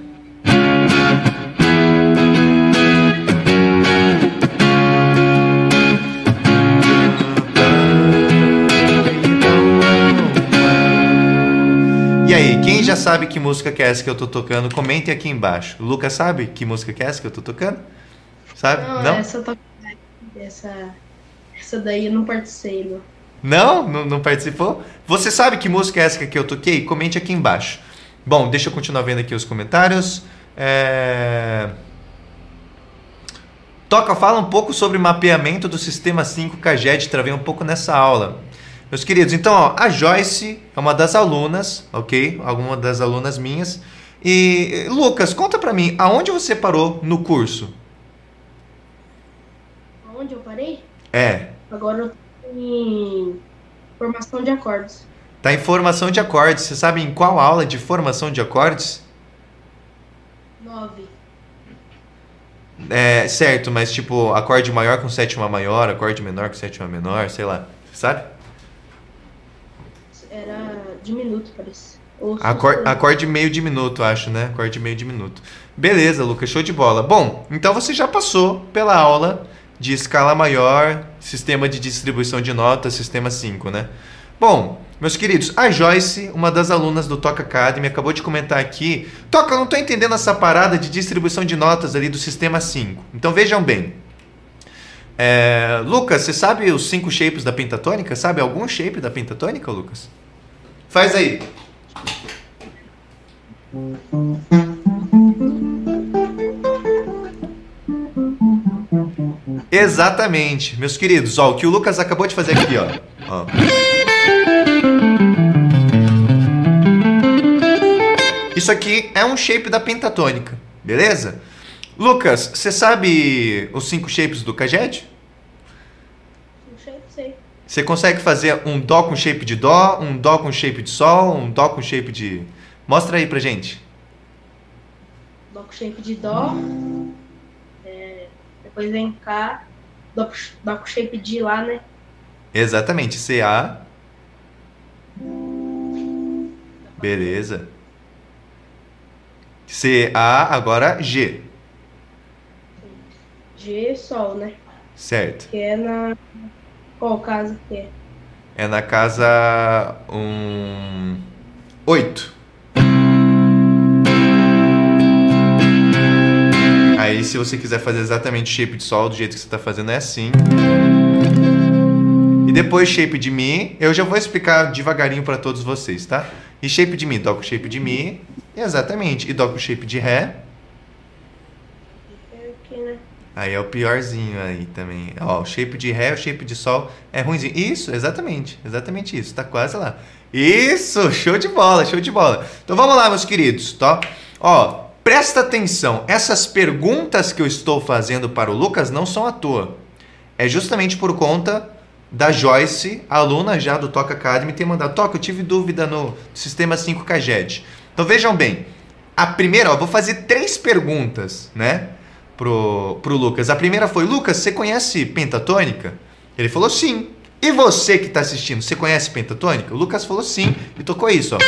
Speaker 1: sabe que música que é essa que eu tô tocando, comente aqui embaixo. O Lucas sabe que música que é essa que eu tô tocando? Sabe?
Speaker 2: Não,
Speaker 1: Não?
Speaker 2: essa. Essa, essa daí eu não participei, não.
Speaker 1: Não? Não, não participou? Você sabe que música é essa que eu toquei? Comente aqui embaixo. Bom, deixa eu continuar vendo aqui os comentários. É... Toca, fala um pouco sobre mapeamento do sistema 5 CAGED. Travei um pouco nessa aula. Meus queridos, então, ó, a Joyce é uma das alunas, ok? Alguma das alunas minhas. E, Lucas, conta pra mim, aonde você parou no curso?
Speaker 2: Onde eu parei?
Speaker 1: É,
Speaker 2: Agora eu tô em formação de acordes.
Speaker 1: tá em formação de acordes. Você sabe em qual aula de formação de acordes?
Speaker 2: Nove.
Speaker 1: É, certo, mas tipo, acorde maior com sétima maior, acorde menor com sétima menor, sei lá. Sabe?
Speaker 2: Era diminuto, parece. Ou
Speaker 1: Acor
Speaker 2: sussurro.
Speaker 1: acorde meio diminuto, acho, né? Acorde meio diminuto. Beleza, Lucas, show de bola. Bom, então você já passou pela aula de escala maior, sistema de distribuição de notas, sistema 5, né? Bom, meus queridos, a Joyce, uma das alunas do Toca Academy, acabou de comentar aqui. Toca, eu não tô entendendo essa parada de distribuição de notas ali do sistema 5. Então vejam bem. É, Lucas, você sabe os cinco shapes da pentatônica? Sabe algum shape da pentatônica, Lucas? Faz aí. Exatamente, meus queridos. Ó, o que o Lucas acabou de fazer aqui, ó. ó. Isso aqui é um shape da pentatônica, beleza? Lucas, você sabe os cinco shapes do Caged?
Speaker 2: Não sei, sei.
Speaker 1: Você consegue fazer um dó com shape de dó, um dó com shape de sol, um dó com shape de. Mostra aí pra gente.
Speaker 2: Dó com shape de dó. É, depois vem cá. Dó, com- dó com shape de lá, né?
Speaker 1: Exatamente, CA. Beleza. CA, agora G.
Speaker 2: G, sol, né?
Speaker 1: Certo.
Speaker 2: Que é na. Qual casa que é?
Speaker 1: É na casa um 8. Aí se você quiser fazer exatamente shape de sol do jeito que você está fazendo é assim. E depois shape de Mi, eu já vou explicar devagarinho para todos vocês, tá? E shape de Mi, dó com shape de Mi, exatamente. E dó com shape de Ré. Aí é o piorzinho aí também. Ó, o shape de Ré, o shape de Sol é ruimzinho. Isso, exatamente. Exatamente isso. Tá quase lá. Isso, show de bola, show de bola. Então vamos lá, meus queridos, tá? Ó, presta atenção. Essas perguntas que eu estou fazendo para o Lucas não são à toa. É justamente por conta da Joyce, aluna já do Toca Academy, ter mandado, Toca, eu tive dúvida no sistema 5 KGED. Então vejam bem, a primeira, ó, vou fazer três perguntas, né, pro, pro Lucas. A primeira foi, Lucas, você conhece pentatônica? Ele falou sim. E você que está assistindo, você conhece pentatônica? O Lucas falou sim e tocou isso, ó.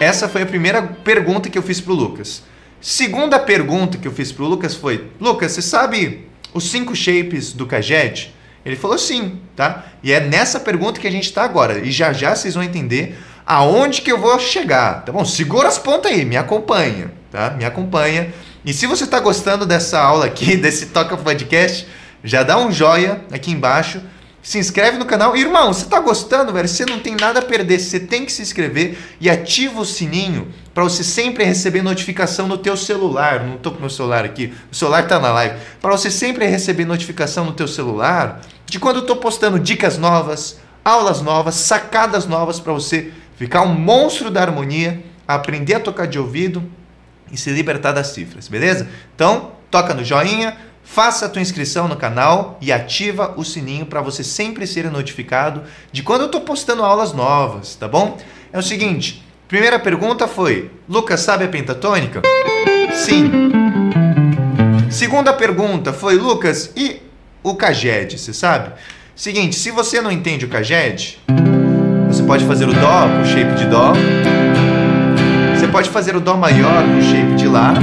Speaker 1: Essa foi a primeira pergunta que eu fiz pro Lucas. Segunda pergunta que eu fiz pro Lucas foi: Lucas, você sabe os cinco shapes do Kajed? Ele falou sim, tá? E é nessa pergunta que a gente está agora. E já já vocês vão entender aonde que eu vou chegar, tá bom? Segura as pontas aí, me acompanha, tá? Me acompanha. E se você está gostando dessa aula aqui, *laughs* desse Toca Podcast, já dá um joia aqui embaixo se inscreve no canal. Irmão, você tá gostando, velho? Você não tem nada a perder. Você tem que se inscrever e ativa o sininho para você sempre receber notificação no teu celular. Não tô com meu celular aqui. O celular tá na live. Para você sempre receber notificação no teu celular de quando eu tô postando dicas novas, aulas novas, sacadas novas para você ficar um monstro da harmonia, aprender a tocar de ouvido e se libertar das cifras, beleza? Então, toca no joinha Faça a tua inscrição no canal e ativa o sininho para você sempre ser notificado de quando eu estou postando aulas novas, tá bom? É o seguinte, primeira pergunta foi, Lucas sabe a pentatônica? Sim. Segunda pergunta foi, Lucas, e o Caged, você sabe? Seguinte, se você não entende o Caged, pode fazer o Dó com shape de Dó, você pode fazer o Dó maior com shape de Lá,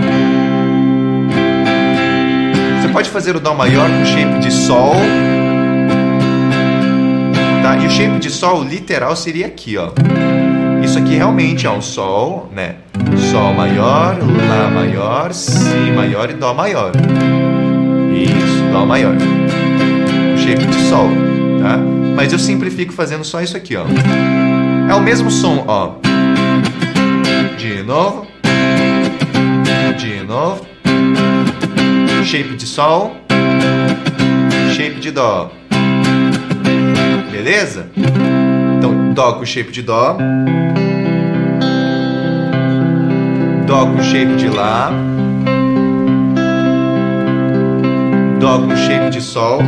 Speaker 1: pode fazer o Dó maior com shape de Sol. Tá? E o shape de Sol literal seria aqui, ó. Isso aqui realmente é um Sol, né? Sol maior, Lá maior, Si maior e Dó maior. Isso, Dó maior. O shape de Sol, tá? Mas eu simplifico fazendo só isso aqui, ó. É o mesmo som, ó. De novo. De novo shape de Sol, shape de Dó. Beleza? Então, Dó com shape de Dó. Dó com shape de Lá. Dó com shape de Sol.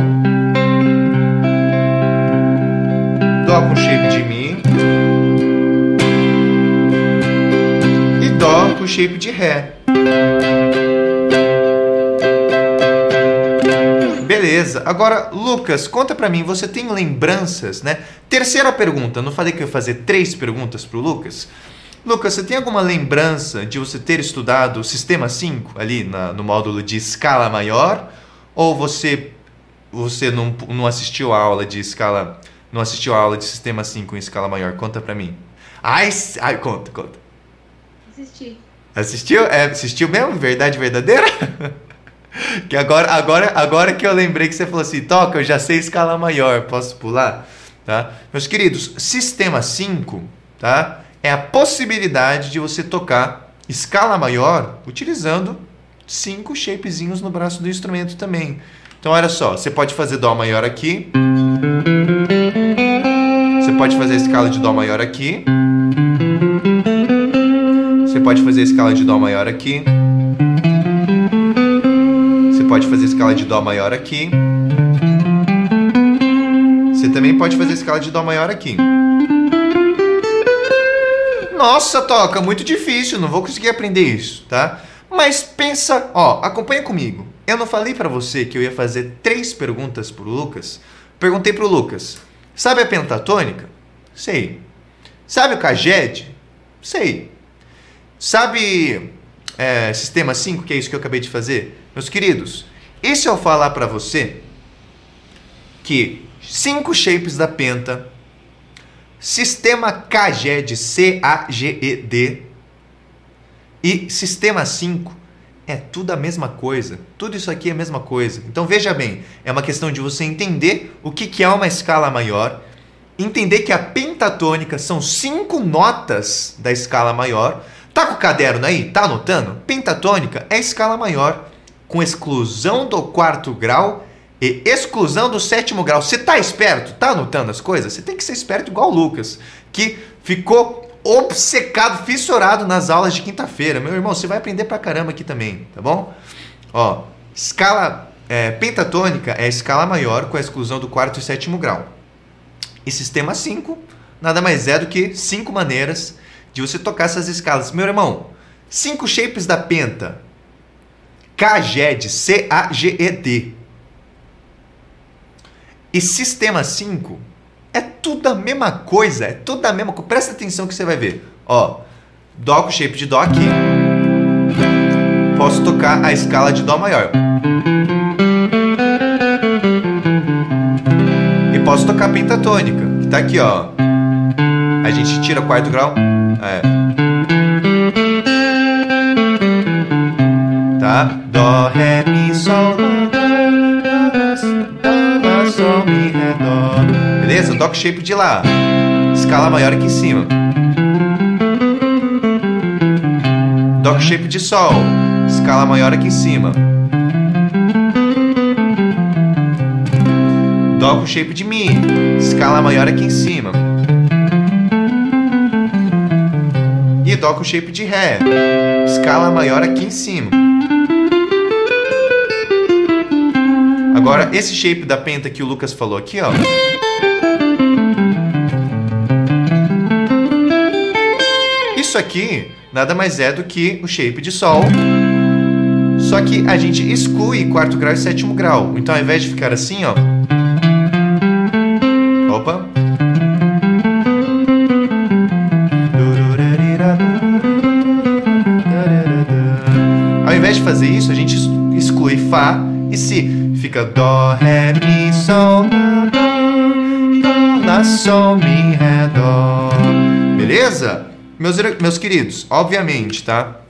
Speaker 1: Dó com shape de Mi. E Dó com shape de Ré. Beleza. Agora, Lucas, conta para mim, você tem lembranças, né? Terceira pergunta, não falei que eu ia fazer três perguntas pro Lucas? Lucas, você tem alguma lembrança de você ter estudado o Sistema 5 ali na, no módulo de escala maior? Ou você você não, não assistiu a aula de escala não assistiu a aula de Sistema 5 em escala maior? Conta pra mim. Ai, ai conta, conta.
Speaker 2: Assisti.
Speaker 1: Assistiu? É, assistiu mesmo? Verdade verdadeira? *laughs* que agora, agora, agora que eu lembrei que você falou assim, toca, eu já sei escala maior, posso pular? Tá? Meus queridos, sistema 5 tá? é a possibilidade de você tocar escala maior utilizando cinco shapezinhos no braço do instrumento também. Então, olha só, você pode fazer Dó maior aqui. Você pode fazer a escala de Dó maior aqui. Você pode fazer a escala de Dó maior aqui pode fazer escala de Dó maior aqui. Você também pode fazer escala de Dó maior aqui. Nossa, toca, muito difícil, não vou conseguir aprender isso, tá? Mas pensa, ó, acompanha comigo. Eu não falei para você que eu ia fazer três perguntas pro Lucas? Perguntei pro Lucas: sabe a pentatônica? Sei. Sabe o caged? Sei. Sabe é, sistema 5, que é isso que eu acabei de fazer? Meus queridos, e se eu falar para você que cinco shapes da penta, sistema CAGED, C-A-G-E-D, e sistema 5 É tudo a mesma coisa. Tudo isso aqui é a mesma coisa. Então veja bem, é uma questão de você entender o que, que é uma escala maior, entender que a pentatônica são cinco notas da escala maior. Tá com o caderno aí? Tá anotando? Pentatônica é escala maior, com exclusão do quarto grau e exclusão do sétimo grau. Você tá esperto? Tá anotando as coisas? Você tem que ser esperto igual o Lucas, que ficou obcecado, fissurado nas aulas de quinta-feira. Meu irmão, você vai aprender pra caramba aqui também, tá bom? Ó, escala é, pentatônica é a escala maior com a exclusão do quarto e sétimo grau. E sistema 5 nada mais é do que cinco maneiras de você tocar essas escalas. Meu irmão, cinco shapes da penta. CAGED, C-A-G-E-D. E sistema 5 é tudo a mesma coisa, é tudo a mesma coisa. Presta atenção que você vai ver. Ó, Dó com shape de Dó aqui. Posso tocar a escala de Dó maior. E posso tocar pentatônica, que tá aqui, ó. A gente tira quarto grau. É. Tá? Dó, Ré, Mi, Beleza? Shape de Lá. Escala maior aqui em cima. Com shape de Sol. Escala maior aqui em cima. Com shape de Mi. Escala maior aqui em cima. E com shape de Ré. Escala maior aqui em cima. Agora, esse shape da penta que o Lucas falou aqui, ó. Aqui nada mais é do que o shape de Sol. Só que a gente exclui quarto grau e sétimo grau. Então, ao invés de ficar assim, ó. Opa. Ao invés de fazer isso, a gente exclui Fá e Si. Fica Dó, Ré, Mi, Sol, Dó, Dó, Lá, Sol, Mi, Ré, Dó. Beleza? Meus, meus queridos, obviamente, tá?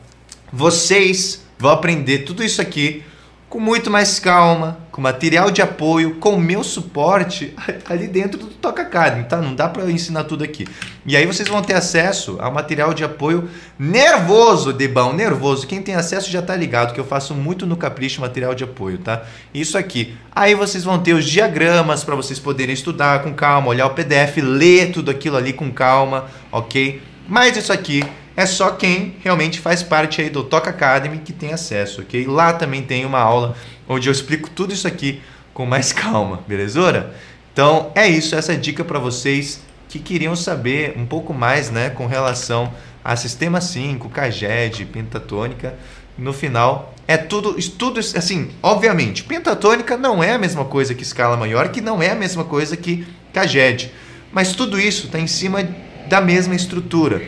Speaker 1: Vocês vão aprender tudo isso aqui com muito mais calma, com material de apoio, com o meu suporte *laughs* ali dentro do Toca Academy, tá? Não dá para eu ensinar tudo aqui. E aí vocês vão ter acesso ao material de apoio nervoso, Debão, nervoso. Quem tem acesso já tá ligado que eu faço muito no Capricho material de apoio, tá? Isso aqui. Aí vocês vão ter os diagramas para vocês poderem estudar com calma, olhar o PDF, ler tudo aquilo ali com calma, ok? Mas isso aqui é só quem realmente faz parte aí do Toca Academy que tem acesso, ok? Lá também tem uma aula onde eu explico tudo isso aqui com mais *laughs* calma, belezura? Então é isso, essa é dica para vocês que queriam saber um pouco mais, né, com relação a Sistema 5, CAGED, pentatônica. No final, é tudo, tudo assim, obviamente, pentatônica não é a mesma coisa que escala maior, que não é a mesma coisa que CAGED, mas tudo isso está em cima da mesma estrutura.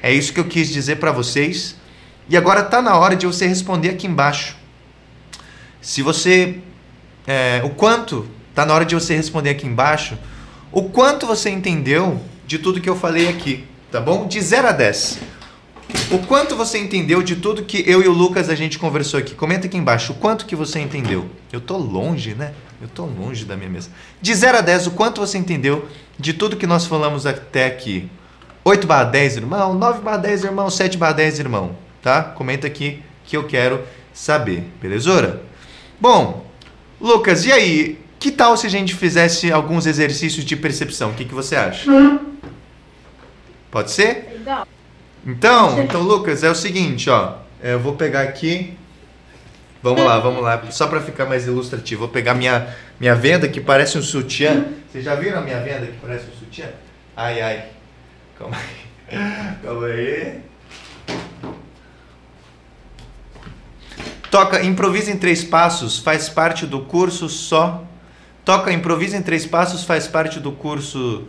Speaker 1: É isso que eu quis dizer para vocês. E agora está na hora de você responder aqui embaixo. Se você. É, o quanto. Está na hora de você responder aqui embaixo. O quanto você entendeu de tudo que eu falei aqui. Tá bom? De 0 a 10. O quanto você entendeu de tudo que eu e o Lucas a gente conversou aqui? Comenta aqui embaixo o quanto que você entendeu. Eu tô longe, né? Eu tô longe da minha mesa. De 0 a 10, o quanto você entendeu de tudo que nós falamos até aqui? 8 barra 10, irmão, 9 barra 10, irmão, 7 barra 10, irmão, tá? Comenta aqui que eu quero saber, belezura? Bom, Lucas, e aí? Que tal se a gente fizesse alguns exercícios de percepção? O que, que você acha? Pode ser?
Speaker 2: Legal.
Speaker 1: Então, então, Lucas, é o seguinte, ó. Eu vou pegar aqui. Vamos lá, vamos lá. Só para ficar mais ilustrativo, vou pegar minha, minha venda que parece um sutiã. Vocês já viram a minha venda que parece um sutiã? Ai, ai. Calma aí. Calma aí. Toca Improvisa em Três Passos faz parte do curso só. Toca Improvisa em Três Passos faz parte do curso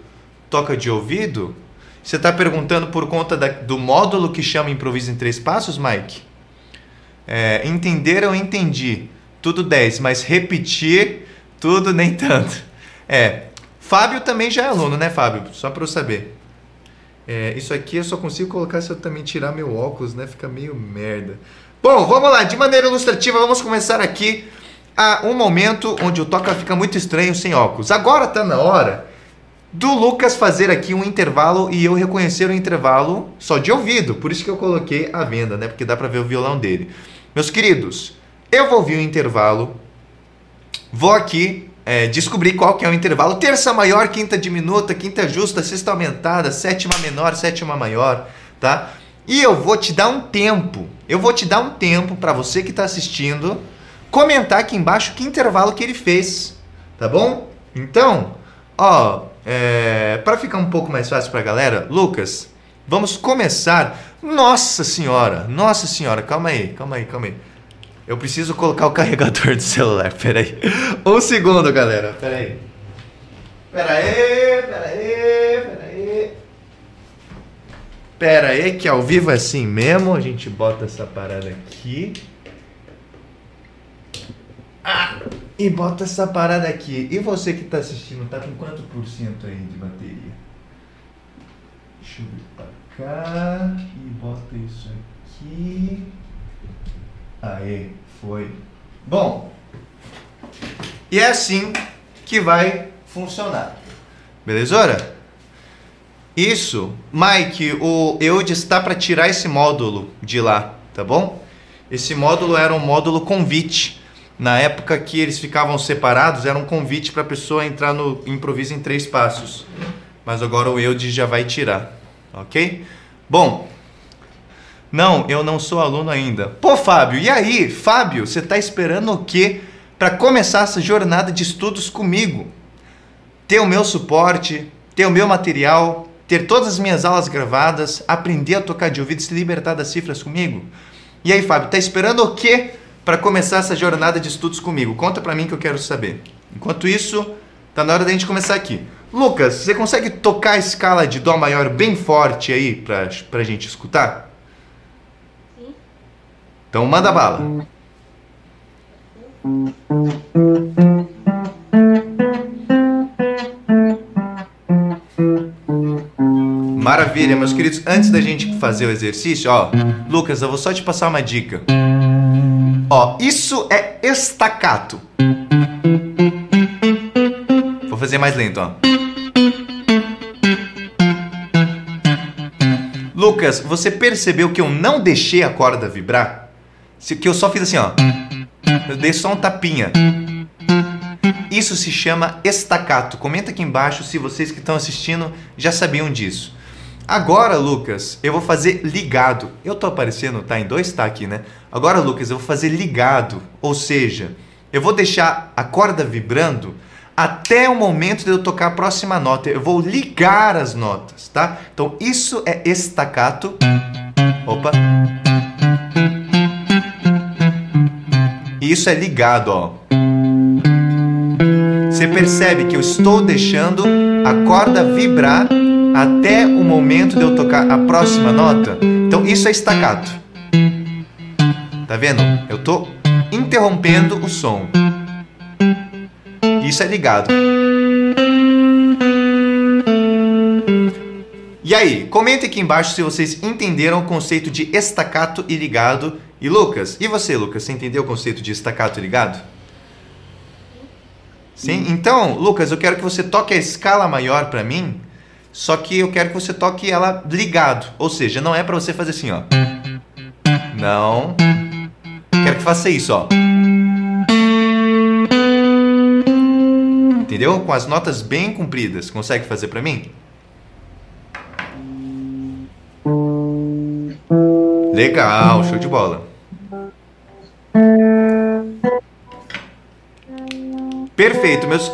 Speaker 1: Toca de Ouvido? Você está perguntando por conta da, do módulo que chama Improvisa em Três Passos, Mike? É, entenderam? Entendi. Tudo 10, mas repetir tudo nem tanto. É. Fábio também já é aluno, né, Fábio? Só para eu saber. É, isso aqui eu só consigo colocar se eu também tirar meu óculos, né? Fica meio merda. Bom, vamos lá, de maneira ilustrativa, vamos começar aqui a um momento onde o toca fica muito estranho sem óculos. Agora tá na hora do Lucas fazer aqui um intervalo e eu reconhecer o intervalo só de ouvido. Por isso que eu coloquei a venda, né? Porque dá para ver o violão dele. Meus queridos, eu vou ouvir o intervalo. Vou aqui é, descobrir qual que é o intervalo. Terça maior, quinta diminuta, quinta justa, sexta aumentada, sétima menor, sétima maior, tá? E eu vou te dar um tempo. Eu vou te dar um tempo para você que está assistindo comentar aqui embaixo que intervalo que ele fez, tá bom? Então, ó, é, para ficar um pouco mais fácil para a galera, Lucas, vamos começar. Nossa senhora, nossa senhora, calma aí, calma aí, calma aí. Eu preciso colocar o carregador do celular, peraí. Um segundo, galera, peraí. Peraí, peraí, peraí. Pera aí, que ao vivo é assim mesmo. A gente bota essa parada aqui. E bota essa parada aqui. E você que está assistindo, tá com quanto por cento aí de bateria? Deixa eu vir pra cá e bota isso aqui. Aê, foi. Bom, e é assim que vai funcionar. Beleza? Isso, Mike, o Eudes está para tirar esse módulo de lá, tá bom? Esse módulo era um módulo convite. Na época que eles ficavam separados, era um convite para a pessoa entrar no improviso em três passos. Mas agora o Eudes já vai tirar, ok? Bom, não, eu não sou aluno ainda. Pô, Fábio, e aí? Fábio, você está esperando o quê para começar essa jornada de estudos comigo? Ter o meu suporte, ter o meu material, ter todas as minhas aulas gravadas, aprender a tocar de ouvido e se libertar das cifras comigo? E aí, Fábio, tá esperando o quê para começar essa jornada de estudos comigo? Conta para mim que eu quero saber. Enquanto isso, tá na hora da gente começar aqui. Lucas, você consegue tocar a escala de Dó maior bem forte aí pra, pra gente escutar?
Speaker 2: Sim.
Speaker 1: Então manda bala. Maravilha, meus queridos. Antes da gente fazer o exercício, ó, Lucas, eu vou só te passar uma dica. Ó, isso é estacato. Vou fazer mais lento, ó. Lucas, você percebeu que eu não deixei a corda vibrar? Que eu só fiz assim, ó. Eu dei só um tapinha. Isso se chama estacato. Comenta aqui embaixo se vocês que estão assistindo já sabiam disso. Agora, Lucas, eu vou fazer ligado. Eu tô aparecendo, tá em dois tá aqui, né? Agora, Lucas, eu vou fazer ligado, ou seja, eu vou deixar a corda vibrando até o momento de eu tocar a próxima nota. Eu vou ligar as notas, tá? Então, isso é estacato. Opa. E isso é ligado, ó. Você percebe que eu estou deixando a corda vibrar até o momento de eu tocar a próxima nota? Então isso é staccato. Tá vendo? Eu tô interrompendo o som. Isso é ligado. E aí, comente aqui embaixo se vocês entenderam o conceito de estacato e ligado. E Lucas, e você, Lucas, você entendeu o conceito de estacato e ligado? Sim? Então, Lucas, eu quero que você toque a escala maior pra mim, só que eu quero que você toque ela ligado. Ou seja, não é pra você fazer assim, ó. Não. Quero que faça isso, ó. Entendeu? Com as notas bem compridas. Consegue fazer pra mim? Legal, show de bola. Perfeito, meus.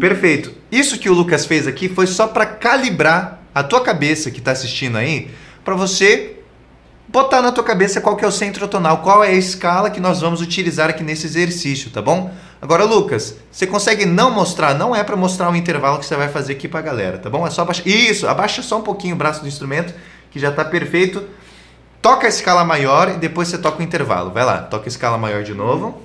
Speaker 1: Perfeito. Isso que o Lucas fez aqui foi só para calibrar a tua cabeça que está assistindo aí, para você botar na tua cabeça qual que é o centro tonal, qual é a escala que nós vamos utilizar aqui nesse exercício, tá bom? Agora, Lucas, você consegue não mostrar, não é para mostrar o intervalo que você vai fazer aqui para a galera, tá bom? É só abaixar. Isso, abaixa só um pouquinho o braço do instrumento, que já está perfeito. Toca a escala maior e depois você toca o intervalo. Vai lá, toca a escala maior de novo.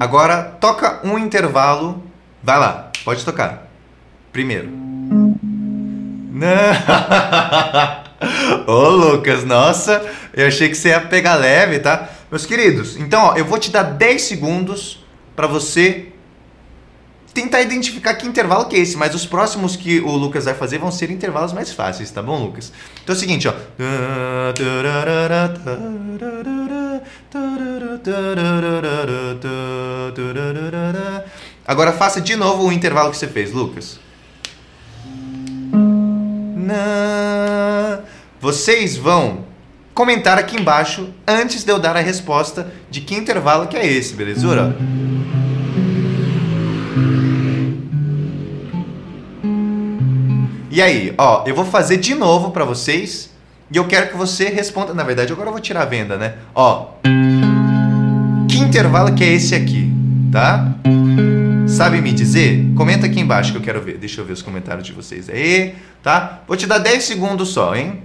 Speaker 1: Agora toca um intervalo. Vai lá, pode tocar. Primeiro. *laughs* Ô oh, Lucas, nossa, eu achei que você ia pegar leve, tá? Meus queridos, então ó, eu vou te dar 10 segundos para você tentar identificar que intervalo que é esse, mas os próximos que o Lucas vai fazer vão ser intervalos mais fáceis, tá bom, Lucas? Então é o seguinte, ó. Agora faça de novo o intervalo que você fez, Lucas. Vocês vão comentar aqui embaixo antes de eu dar a resposta de que intervalo que é esse, belezura? E aí, ó, eu vou fazer de novo para vocês e eu quero que você responda. Na verdade, agora eu vou tirar a venda, né? Ó, que intervalo que é esse aqui, tá? Sabe me dizer? Comenta aqui embaixo que eu quero ver. Deixa eu ver os comentários de vocês aí, tá? Vou te dar 10 segundos só, hein?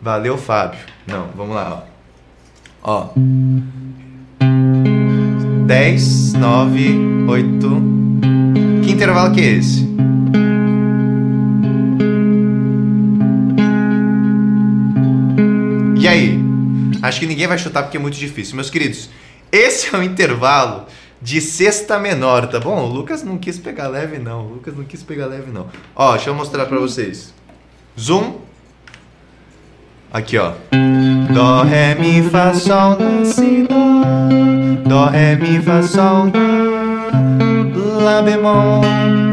Speaker 1: Valeu, Fábio. Não, vamos lá, ó. Ó. 10, 9, 8. Que intervalo que é esse? Acho que ninguém vai chutar porque é muito difícil. Meus queridos, esse é o intervalo de sexta menor, tá bom? O Lucas não quis pegar leve, não. O Lucas não quis pegar leve, não. Ó, deixa eu mostrar pra vocês. Zoom. Aqui, ó. Dó, ré, mi, fá, sol, lá, si, dó. Dó, ré, mi, fá, sol, lá, bemol.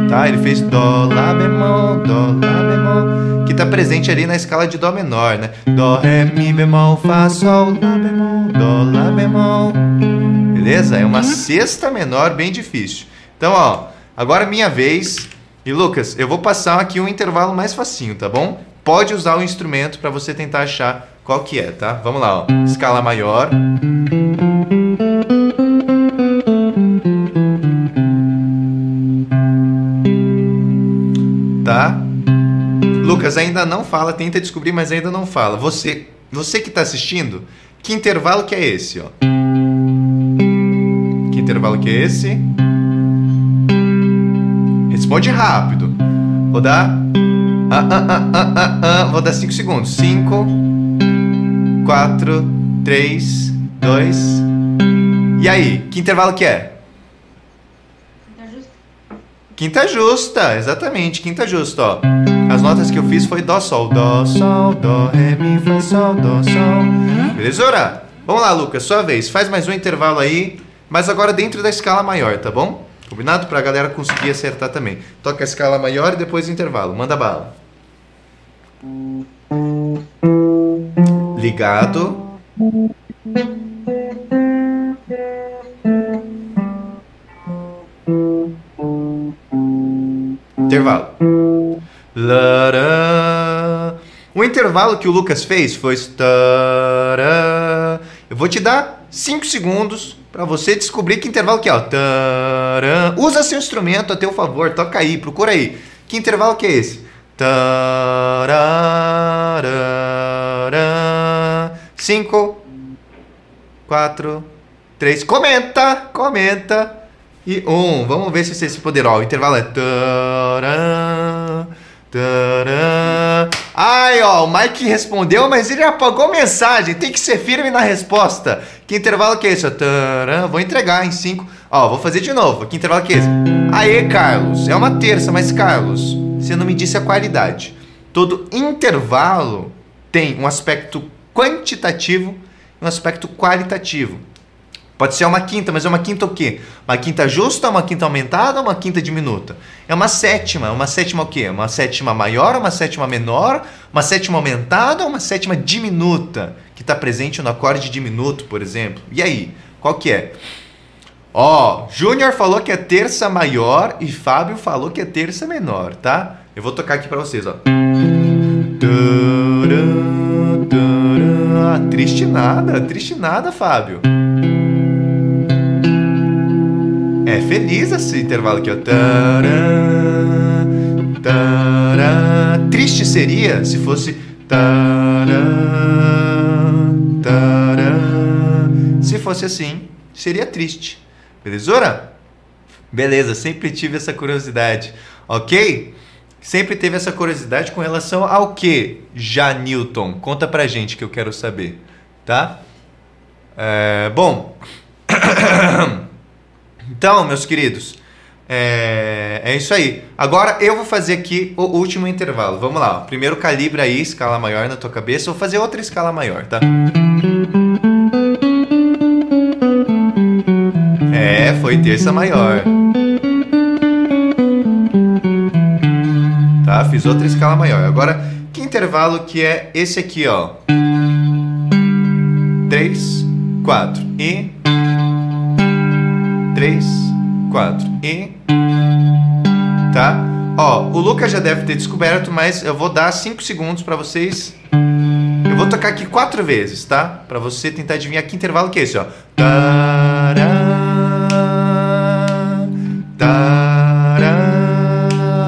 Speaker 1: Tá? Ele fez dó, lá, bemol, dó, lá, bemol. Que tá presente ali na escala de dó menor, né? Dó, ré, mi, bemol, fá, sol, lá, bemol, dó, lá, bemol. Beleza? É uma sexta menor bem difícil. Então, ó, agora é minha vez. E Lucas, eu vou passar aqui um intervalo mais facinho, tá bom? Pode usar o instrumento para você tentar achar qual que é, tá? Vamos lá, ó. Escala maior. Lucas, ainda não fala, tenta descobrir, mas ainda não fala. Você, você que está assistindo, que intervalo que é esse, ó? intervalo que é esse? Responde rápido. Vou dar. Ah, ah, ah, ah, ah, ah. Vou dar 5 segundos. 5, 4, 3, 2. E aí? Que intervalo que é? Quinta justa. Quinta justa, exatamente, quinta justa, ó. As notas que eu fiz foi Dó, Sol, Dó, Sol, Dó, Ré, Mi, Fá, Sol, Dó, Sol. Beleza, ora? Vamos lá, Lucas, sua vez. Faz mais um intervalo aí mas agora dentro da escala maior, tá bom? Combinado? Pra galera conseguir acertar também. Toca a escala maior e depois o intervalo. Manda bala. Ligado. Intervalo. Lará. O intervalo que o Lucas fez foi. Eu vou te dar 5 segundos para você descobrir que intervalo que é. Ó. Taran. Usa seu instrumento a teu favor, toca aí, procura aí. Que intervalo que é esse? Cinco, quatro, três. Comenta, comenta. E um. Vamos ver se você se poderá. O intervalo é. Taran, taran. Ai, ó, o Mike respondeu, mas ele apagou mensagem. Tem que ser firme na resposta. Que intervalo que é esse? Taran, vou entregar em 5. Ó, vou fazer de novo. Que intervalo que é esse? Aê, Carlos. É uma terça, mas Carlos, você não me disse a qualidade. Todo intervalo tem um aspecto quantitativo e um aspecto qualitativo. Pode ser uma quinta, mas é uma quinta o quê? Uma quinta justa, uma quinta aumentada uma quinta diminuta? É uma sétima. Uma sétima o quê? Uma sétima maior, uma sétima menor, uma sétima aumentada uma sétima diminuta? Que está presente no acorde diminuto, por exemplo. E aí? Qual que é? Ó, Júnior falou que é terça maior e Fábio falou que é terça menor, tá? Eu vou tocar aqui para vocês, ó. Triste nada, triste nada, Fábio. É feliz esse intervalo aqui, ó. Tará, tará. Triste seria se fosse. Tará, tará. Se fosse assim, seria triste. Belezura? Beleza, sempre tive essa curiosidade. Ok? Sempre teve essa curiosidade com relação ao que, já Newton? Conta pra gente que eu quero saber, tá? É, bom, *clears throat* então, meus queridos, é, é, isso aí. Agora eu vou fazer aqui o último intervalo. Vamos lá. Primeiro calibra aí, escala maior na tua cabeça. Vou fazer outra escala maior, tá? É, foi terça maior. Tá? Fiz outra escala maior. Agora, que intervalo que é esse aqui, ó? 3, 4 e 3, 4 e tá? Ó, o Lucas já deve ter descoberto, mas eu vou dar 5 segundos para vocês. Eu vou tocar aqui quatro vezes, tá? Para você tentar adivinhar que intervalo que é esse, ó. Tará, tará.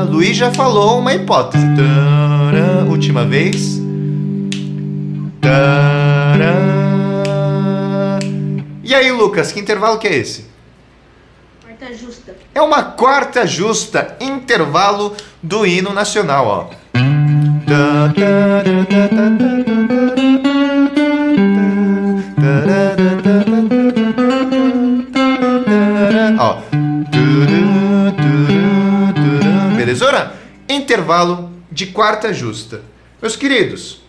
Speaker 1: Luiz já falou uma hipótese. Tará, última vez. Tará. E aí, Lucas, que intervalo que é esse?
Speaker 2: Quarta justa.
Speaker 1: É uma quarta justa, intervalo do hino nacional, ó. Ó. Belezura? Intervalo de quarta justa. Meus queridos,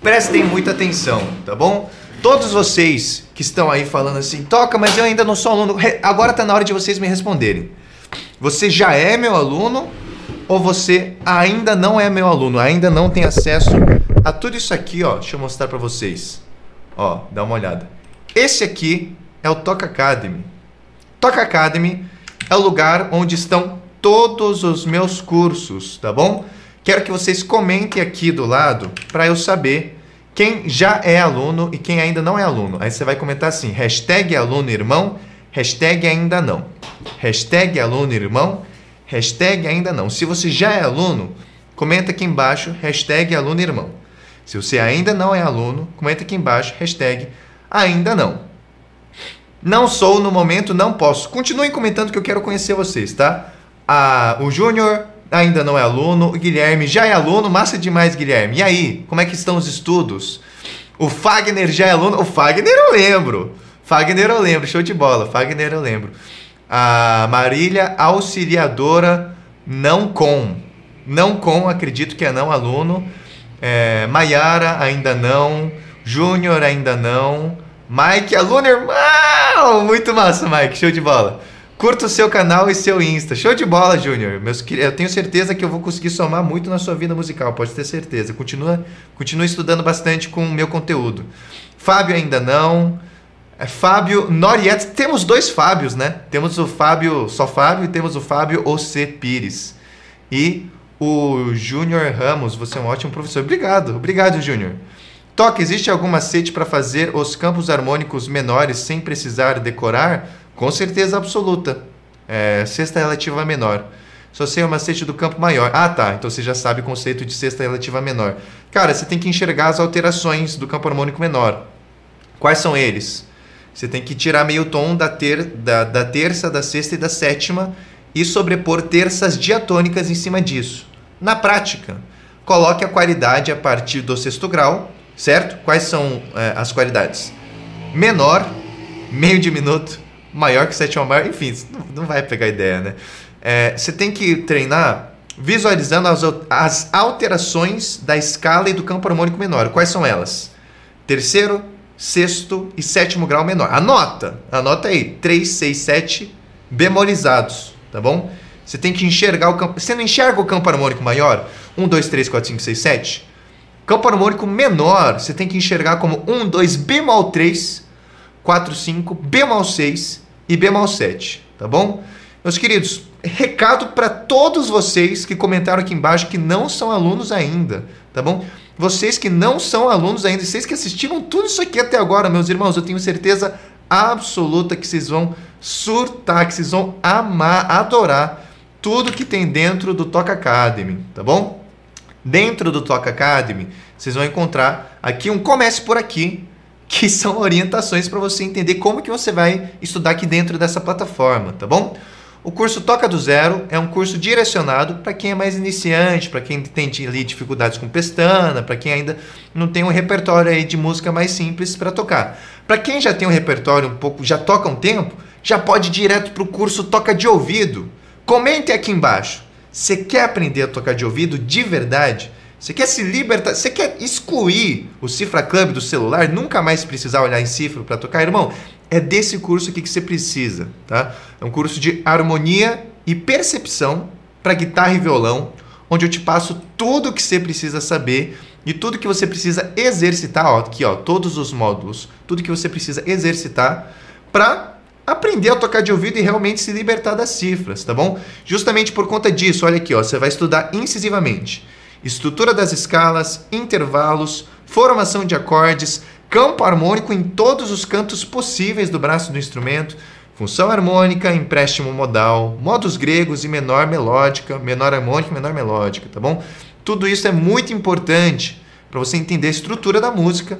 Speaker 1: prestem muita atenção, tá bom? Todos vocês que estão aí falando assim, toca, mas eu ainda não sou aluno. Agora tá na hora de vocês me responderem. Você já é meu aluno ou você ainda não é meu aluno, ainda não tem acesso a tudo isso aqui, ó. Deixa eu mostrar para vocês. Ó, dá uma olhada. Esse aqui é o Toca Academy. Toca Academy é o lugar onde estão todos os meus cursos, tá bom? Quero que vocês comentem aqui do lado para eu saber quem já é aluno e quem ainda não é aluno. Aí você vai comentar assim: hashtag aluno irmão, hashtag ainda não. Hashtag aluno irmão, hashtag ainda não. Se você já é aluno, comenta aqui embaixo, hashtag aluno irmão. Se você ainda não é aluno, comenta aqui embaixo, hashtag ainda não. Não sou no momento, não posso. Continuem comentando que eu quero conhecer vocês, tá? Ah, o Júnior ainda não é aluno, o Guilherme já é aluno, massa demais, Guilherme. E aí, como é que estão os estudos? O Fagner já é aluno? O Fagner eu lembro. Fagner eu lembro, show de bola. Fagner eu lembro. A Marília Auxiliadora não com. Não com, acredito que é não aluno. É, Maiara ainda não. Júnior ainda não. Mike, aluno irmão! Muito massa, Mike, show de bola. Curta o seu canal e seu Insta. Show de bola, Júnior. Meus Eu tenho certeza que eu vou conseguir somar muito na sua vida musical, pode ter certeza. Continua, continua estudando bastante com o meu conteúdo. Fábio ainda não. É Fábio Noriet. Temos dois Fábios, né? Temos o Fábio só Fábio e temos o Fábio OC Pires. E o Júnior Ramos, você é um ótimo professor. Obrigado, obrigado, Júnior. Toca, existe algum macete para fazer os campos harmônicos menores sem precisar decorar? Com certeza absoluta. É, sexta relativa menor. Só sei o macete do campo maior. Ah, tá. Então você já sabe o conceito de sexta relativa menor. Cara, você tem que enxergar as alterações do campo harmônico menor. Quais são eles? Você tem que tirar meio tom da, ter, da, da terça, da sexta e da sétima e sobrepor terças diatônicas em cima disso. Na prática, coloque a qualidade a partir do sexto grau, certo? Quais são eh, as qualidades? Menor, meio diminuto, maior que sétima maior, enfim, não, vai pegar ideia, né? Eh, você tem que treinar visualizando as, as alterações da escala e do campo harmônico menor. Quais são elas? Terceiro, sexto e sétimo grau menor. Anota, anota aí, 3, 6, 7 bemolizados, tá bom? Você tem que enxergar o campo. Você não enxerga o campo harmônico maior? 1, 2, 3, 4, 5, 6, 7? Campo harmônico menor, você tem que enxergar como 1, 2, bemol 3, 4, 5, bemol 6 e bemol 7, tá bom? Meus queridos, recado para todos vocês que comentaram aqui embaixo que não são alunos ainda, tá bom? Vocês que não são alunos ainda, vocês que assistiram tudo isso aqui até agora, meus irmãos, eu tenho certeza absoluta que vocês vão surtar, que vocês vão amar, adorar tudo que tem dentro do Toca Academy, tá bom? Dentro do Toca Academy, vocês vão encontrar aqui um Comece por Aqui, que são orientações para você entender como que você vai estudar aqui dentro dessa plataforma, tá bom? O curso Toca do Zero é um curso direcionado para quem é mais iniciante, para quem tem ali dificuldades com pestana, para quem ainda não tem um repertório aí de música mais simples para tocar. Para quem já tem um repertório um pouco, já toca um tempo, já pode ir direto para o curso Toca de Ouvido. Comente aqui embaixo. Você quer aprender a tocar de ouvido de verdade? Você quer se libertar? Você quer excluir o Cifra Club do celular? Nunca mais precisar olhar em cifra para tocar? Irmão, é desse curso aqui que você precisa, tá? É um curso de harmonia e percepção para guitarra e violão, onde eu te passo tudo o que você precisa saber e tudo que você precisa exercitar, ó, aqui, ó, todos os módulos, tudo que você precisa exercitar para aprender a tocar de ouvido e realmente se libertar das cifras, tá bom? Justamente por conta disso, olha aqui, ó, você vai estudar incisivamente estrutura das escalas, intervalos, formação de acordes, campo harmônico em todos os cantos possíveis do braço do instrumento, função harmônica, empréstimo modal, modos gregos e menor melódica, menor harmônica e menor melódica, tá bom? Tudo isso é muito importante para você entender a estrutura da música.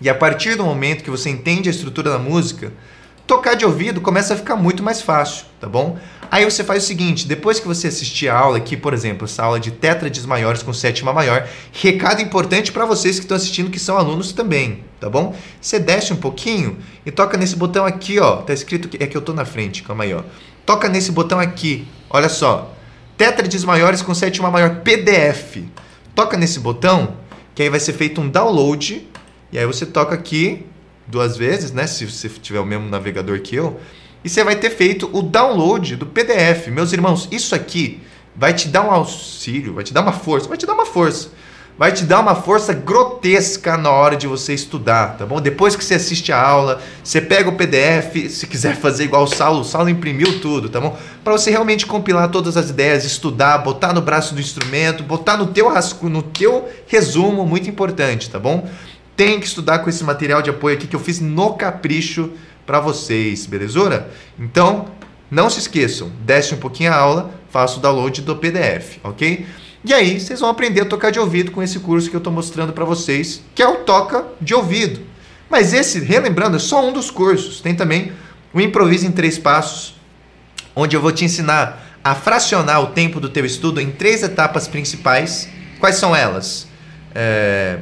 Speaker 1: E a partir do momento que você entende a estrutura da música, tocar de ouvido começa a ficar muito mais fácil, tá bom? Aí você faz o seguinte, depois que você assistir a aula aqui, por exemplo, essa aula de tétrades maiores com sétima maior, recado importante para vocês que estão assistindo que são alunos também, tá bom? Você desce um pouquinho e toca nesse botão aqui, ó, tá escrito que é que eu tô na frente, calma aí, ó. Toca nesse botão aqui, olha só. Tétrades maiores com sétima maior PDF. Toca nesse botão, que aí vai ser feito um download, e aí você toca aqui duas vezes, né, se você tiver o mesmo navegador que eu e você vai ter feito o download do PDF. Meus irmãos, isso aqui vai te dar um auxílio, vai te dar uma força, vai te dar uma força. Vai te dar uma força grotesca na hora de você estudar, tá bom? Depois que você assiste a aula, você pega o PDF, se quiser fazer igual o Saulo, o Saulo imprimiu tudo, tá bom? Para você realmente compilar todas as ideias, estudar, botar no braço do instrumento, botar no teu rascunho, no teu resumo, muito importante, tá bom? Tem que estudar com esse material de apoio aqui que eu fiz no capricho para vocês, belezura? Então, não se esqueçam, desce um pouquinho a aula, faça o download do PDF, ok? E aí, vocês vão aprender a tocar de ouvido com esse curso que eu estou mostrando para vocês, que é o Toca de Ouvido. Mas esse, relembrando, é só um dos cursos. Tem também o Improviso em Três Passos, onde eu vou te ensinar a fracionar o tempo do teu estudo em três etapas principais. Quais são elas? É...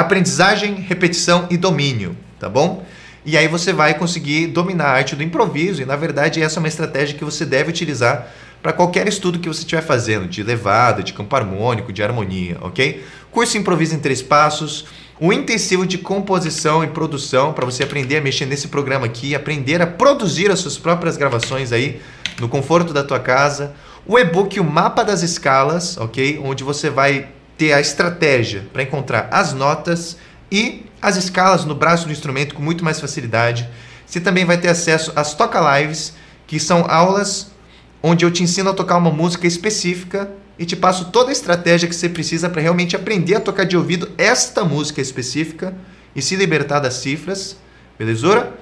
Speaker 1: Aprendizagem, repetição e domínio, tá bom? E aí você vai conseguir dominar a arte do improviso. E na verdade, essa é uma estratégia que você deve utilizar para qualquer estudo que você estiver fazendo, de levada, de campo harmônico, de harmonia, ok? Curso Improviso em Três Passos, o intensivo de composição e produção, para você aprender a mexer nesse programa aqui, aprender a produzir as suas próprias gravações aí no conforto da tua casa. O e-book O Mapa das Escalas, ok? Onde você vai ter a estratégia para encontrar as notas e as escalas no braço do instrumento com muito mais facilidade. Você também vai ter acesso às Toca Lives, que são aulas onde eu te ensino a tocar uma música específica e te passo toda a estratégia que você precisa para realmente aprender a tocar de ouvido esta música específica e se libertar das cifras, belezura?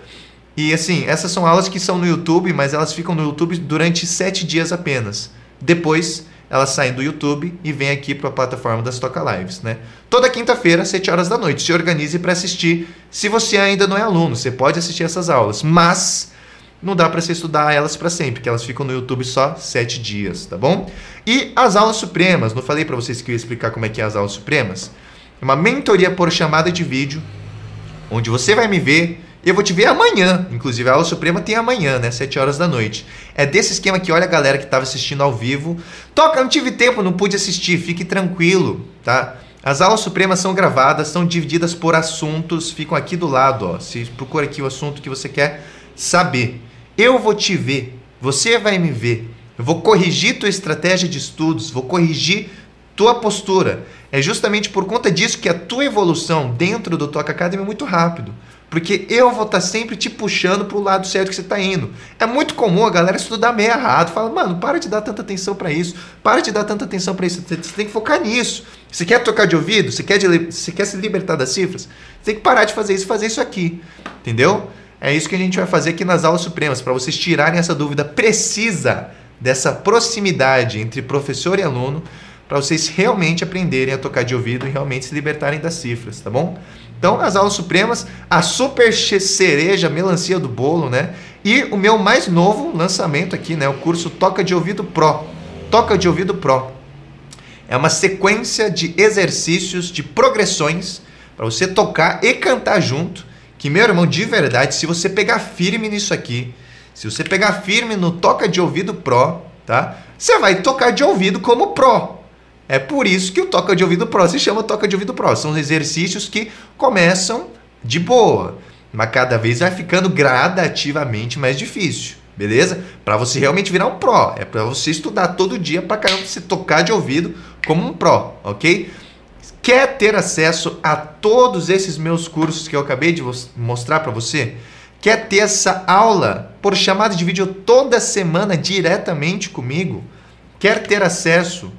Speaker 1: E assim, essas são aulas que são no YouTube, mas elas ficam no YouTube durante sete dias apenas. Depois elas saem do YouTube e vêm aqui para a plataforma das Toca Lives, né? Toda quinta-feira, 7 horas da noite. Se organize para assistir. Se você ainda não é aluno, você pode assistir essas aulas, mas não dá para você estudar elas para sempre, porque elas ficam no YouTube só 7 dias, tá bom? E as aulas supremas, não falei para vocês que eu ia explicar como é que é as aulas supremas? É uma mentoria por chamada de vídeo, onde você vai me ver eu vou te ver amanhã. Inclusive, a aula suprema tem amanhã, né? 7 horas da noite. É desse esquema que olha a galera que estava assistindo ao vivo. Toca, não tive tempo, não pude assistir. Fique tranquilo, tá? As aulas supremas são gravadas, são divididas por assuntos, ficam aqui do lado, ó. Se procura aqui o assunto que você quer saber. Eu vou te ver, você vai me ver. Eu vou corrigir tua estratégia de estudos, vou corrigir tua postura. É justamente por conta disso que a tua evolução dentro do Toca Academy é muito rápido. Porque eu vou estar tá sempre te puxando para o lado certo que você está indo. É muito comum a galera estudar meio errado. Fala, mano, para de dar tanta atenção para isso. Para de dar tanta atenção para isso. Você tem que focar nisso. Você quer tocar de ouvido? Você quer, quer se libertar das cifras? Você tem que parar de fazer isso fazer isso aqui. Entendeu? É isso que a gente vai fazer aqui nas aulas supremas. Para vocês tirarem essa dúvida precisa dessa proximidade entre professor e aluno. Para vocês realmente aprenderem a tocar de ouvido e realmente se libertarem das cifras, tá bom? Então, as aulas supremas, a super cereja, melancia do bolo, né? E o meu mais novo lançamento aqui, né? O curso Toca de Ouvido Pro. Toca de Ouvido Pro. É uma sequência de exercícios, de progressões para você tocar e cantar junto. Que, meu irmão, de verdade, se você pegar firme nisso aqui, se você pegar firme no Toca de Ouvido Pro, tá? Você vai tocar de ouvido como Pro. É por isso que o Toca de Ouvido Pro se chama Toca de Ouvido Pro. São exercícios que começam de boa, mas cada vez vai ficando gradativamente mais difícil beleza? Para você realmente virar um pró, é para você estudar todo dia para caramba você tocar de ouvido como um pró, ok? Quer ter acesso a todos esses meus cursos que eu acabei de mostrar para você? Quer ter essa aula por chamada de vídeo toda semana diretamente comigo? Quer ter acesso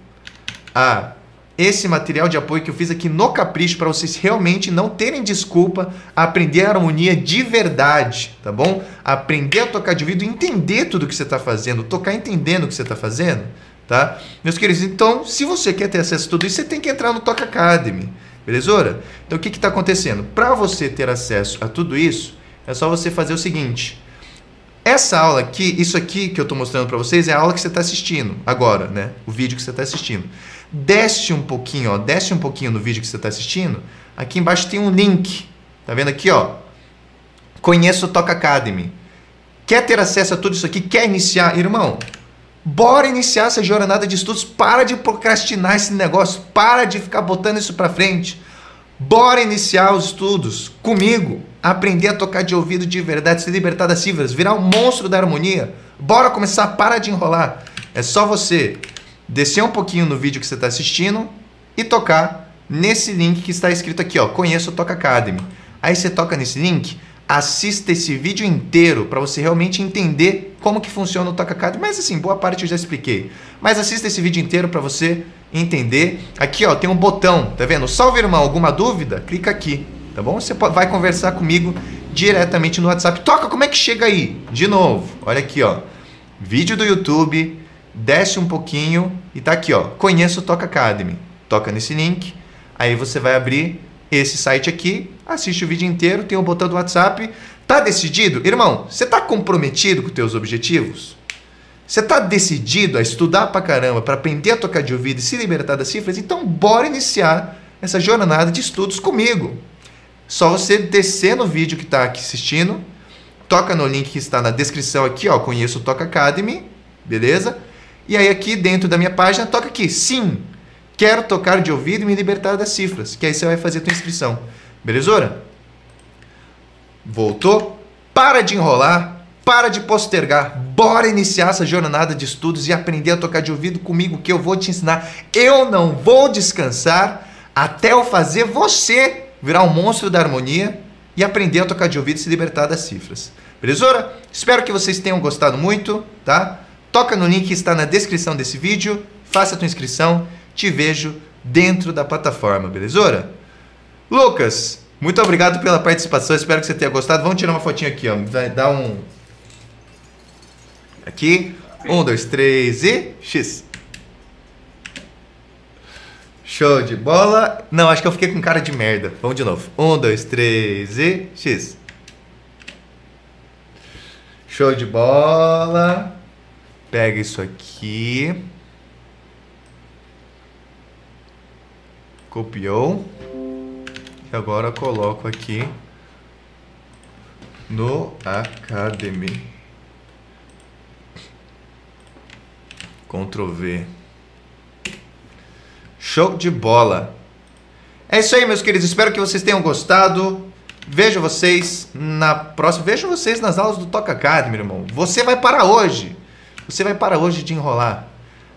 Speaker 1: a esse material de apoio que eu fiz aqui no Capricho para vocês realmente não terem desculpa a aprender a harmonia de verdade, tá bom? Aprender a tocar de ouvido, entender tudo que você está fazendo, tocar entendendo o que você está fazendo, tá? Meus queridos, então, se você quer ter acesso a tudo isso, você tem que entrar no Toca Academy, beleza? Então, o que está acontecendo? Para você ter acesso a tudo isso, é só você fazer o seguinte. Essa aula aqui, isso aqui que eu estou mostrando para vocês, é a aula que você está assistindo agora, né? O vídeo que você está assistindo desce um pouquinho, ó, desce um pouquinho no vídeo que você está assistindo. Aqui embaixo tem um link. Tá vendo aqui, ó? Conheça o Toca Academy. Quer ter acesso a tudo isso aqui? Quer iniciar? Irmão, bora iniciar essa jornada de estudos. Para de procrastinar esse negócio. Para de ficar botando isso para frente. Bora iniciar os estudos comigo. Aprender a tocar de ouvido de verdade, se libertar das cifras, virar um monstro da harmonia. Bora começar, para de enrolar. É só você descer um pouquinho no vídeo que você está assistindo e tocar nesse link que está escrito aqui, ó, conheça o Toca Academy. Aí você toca nesse link, assista esse vídeo inteiro para você realmente entender como que funciona o Toca Academy. Mas assim, boa parte eu já expliquei. Mas assista esse vídeo inteiro para você entender. Aqui, ó, tem um botão, tá vendo? Salve, irmão, alguma dúvida? Clica aqui, tá bom? Você vai conversar comigo diretamente no WhatsApp. Toca, como é que chega aí? De novo, olha aqui, ó. Vídeo do YouTube, desce um pouquinho e tá aqui, ó. Conheça o Toca Academy. Toca nesse link, aí você vai abrir esse site aqui, assiste o vídeo inteiro, tem o botão do WhatsApp. Tá decidido? Irmão, você tá comprometido com teus objetivos? Você tá decidido a estudar pra caramba, para aprender a tocar de ouvido e se libertar das cifras? Então bora iniciar essa jornada de estudos comigo. Só você descer no vídeo que está aqui assistindo, toca no link que está na descrição aqui, ó, conheço o Toca Academy, beleza? E aí aqui dentro da minha página toca aqui, sim, quero tocar de ouvido e me libertar das cifras, que aí você vai fazer a tua inscrição. Belezura? Voltou? Para de enrolar, para de postergar. Bora iniciar essa jornada de estudos e aprender a tocar de ouvido comigo que eu vou te ensinar. Eu não vou descansar até eu fazer você virar um monstro da harmonia e aprender a tocar de ouvido e se libertar das cifras. Belezura? Espero que vocês tenham gostado muito, tá? Toca no link que está na descrição desse vídeo, faça a tua inscrição, te vejo dentro da plataforma, belezura? Lucas, muito obrigado pela participação, espero que você tenha gostado. Vamos tirar uma fotinha aqui, ó. Dar um. Aqui. Um, dois, três e. X. Show de bola. Não, acho que eu fiquei com cara de merda. Vamos de novo. Um, dois, três e. X. Show de bola pega isso aqui, copiou e agora coloco aqui no Academy. Ctrl V. Show de bola! É isso aí, meus queridos. Espero que vocês tenham gostado. Vejo vocês na próxima. Vejo vocês nas aulas do Toca Academy, irmão. Você vai para hoje. Você vai para hoje de enrolar.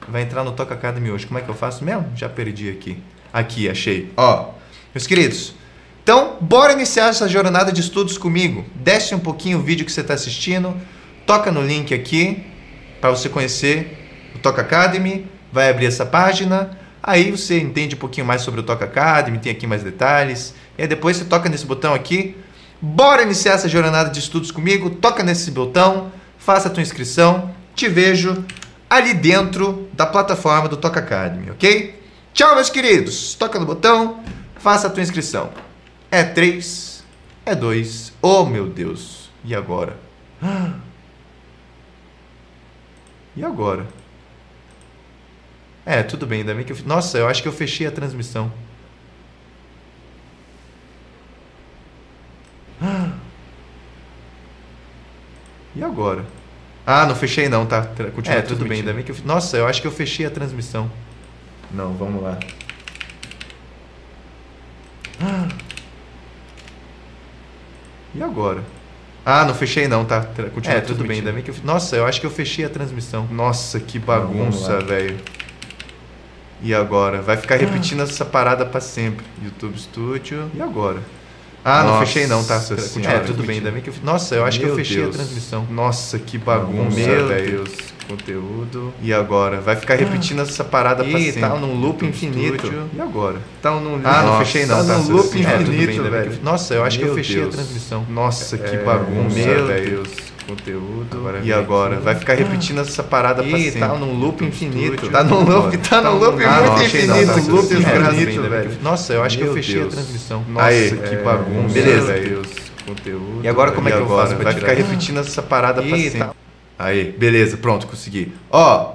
Speaker 1: Vai entrar no Toca Academy hoje. Como é que eu faço mesmo? Já perdi aqui. Aqui, achei. Ó, meus queridos. Então, bora iniciar essa jornada de estudos comigo. Desce um pouquinho o vídeo que você está assistindo. Toca no link aqui para você conhecer o Toca Academy. Vai abrir essa página. Aí você entende um pouquinho mais sobre o Toca Academy, tem aqui mais detalhes. E aí depois você toca nesse botão aqui. Bora iniciar essa jornada de estudos comigo. Toca nesse botão, faça a tua inscrição te vejo ali dentro da plataforma do Toca Academy, ok? Tchau, meus queridos. Toca no botão, faça a tua inscrição. É três. É dois. Oh, meu Deus. E agora? *gasps* E agora? É, tudo bem, ainda bem que eu. Nossa, eu acho que eu fechei a transmissão. *gasps* E agora? Ah, não fechei não, tá? Continua é, tudo bem, ainda bem que eu. Nossa, eu acho que eu fechei a transmissão. Não, vamos lá. E agora? Ah, não fechei não, tá? Continua é, tudo bem, ainda bem que eu. Nossa, eu acho que eu fechei a transmissão. Nossa, que bagunça, velho. E agora? Vai ficar repetindo essa parada pra sempre. YouTube Studio. E agora? Ah, não
Speaker 3: Nossa
Speaker 1: fechei não, tá?
Speaker 3: Senhora,
Speaker 1: É, tudo bem, ainda bem que eu. Nossa, eu acho que eu
Speaker 3: Meu
Speaker 1: fechei
Speaker 3: Deus.
Speaker 1: a transmissão. Nossa, que bagunça,
Speaker 3: Meu
Speaker 1: velho.
Speaker 3: Deus, conteúdo.
Speaker 1: E agora? Vai ficar repetindo essa parada pra
Speaker 3: Ih,
Speaker 1: sempre.
Speaker 3: tá num loop infinito.
Speaker 1: Studio. E agora?
Speaker 3: Tá num
Speaker 1: Ah, não
Speaker 3: Nossa,
Speaker 1: fechei não,
Speaker 3: tá
Speaker 1: tá?
Speaker 3: num loop
Speaker 1: É,
Speaker 3: infinito,
Speaker 1: ainda bem
Speaker 3: velho.
Speaker 1: Nossa, eu acho que eu
Speaker 3: Meu
Speaker 1: fechei
Speaker 3: Deus.
Speaker 1: a transmissão. Nossa, que
Speaker 3: É,
Speaker 1: bagunça,
Speaker 3: Meu
Speaker 1: velho.
Speaker 3: Deus, conteúdo.
Speaker 1: Agora- e agora? Vai ficar repetindo essa parada pra
Speaker 3: Ih,
Speaker 1: sempre.
Speaker 3: tá num loop infinito. Tá num loop, tá num loop
Speaker 1: Ah, não,
Speaker 3: muito infinito.
Speaker 1: tá?
Speaker 3: loop infinito, velho.
Speaker 1: Nossa, eu acho que eu fechei a transmissão. Nossa, que
Speaker 3: é,
Speaker 1: bagunça,
Speaker 3: beleza. conteúdo.
Speaker 1: E agora como é que eu faço Vai ficar repetindo essa parada pra sempre.
Speaker 3: tá.
Speaker 1: Aí, beleza, pronto, consegui. Ó.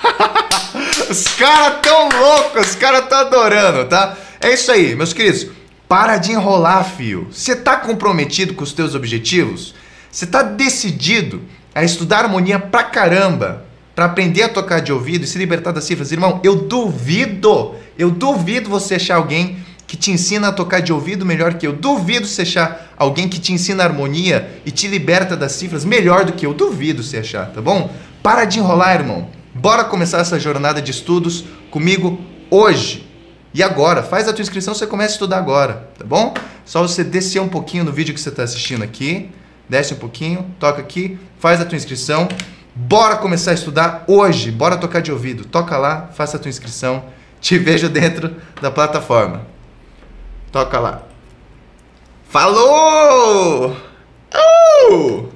Speaker 1: *laughs* os caras tão loucos, os caras tão adorando, tá? É isso aí, meus queridos. Para de enrolar, fio. Você tá comprometido com os teus objetivos? Você tá decidido a estudar harmonia pra caramba? Pra aprender a tocar de ouvido e se libertar das cifras? Irmão, eu duvido, eu duvido você achar alguém que te ensina a tocar de ouvido melhor que eu. Duvido você achar alguém que te ensina harmonia e te liberta das cifras melhor do que eu. Duvido você achar, tá bom? Para de enrolar, irmão. Bora começar essa jornada de estudos comigo hoje. E agora, faz a tua inscrição, você começa a estudar agora, tá bom? Só você descer um pouquinho no vídeo que você está assistindo aqui, desce um pouquinho, toca aqui, faz a tua inscrição. Bora começar a estudar hoje, bora tocar de ouvido. Toca lá, faça a tua inscrição. Te vejo dentro da plataforma. Toca lá. Falou! Uh!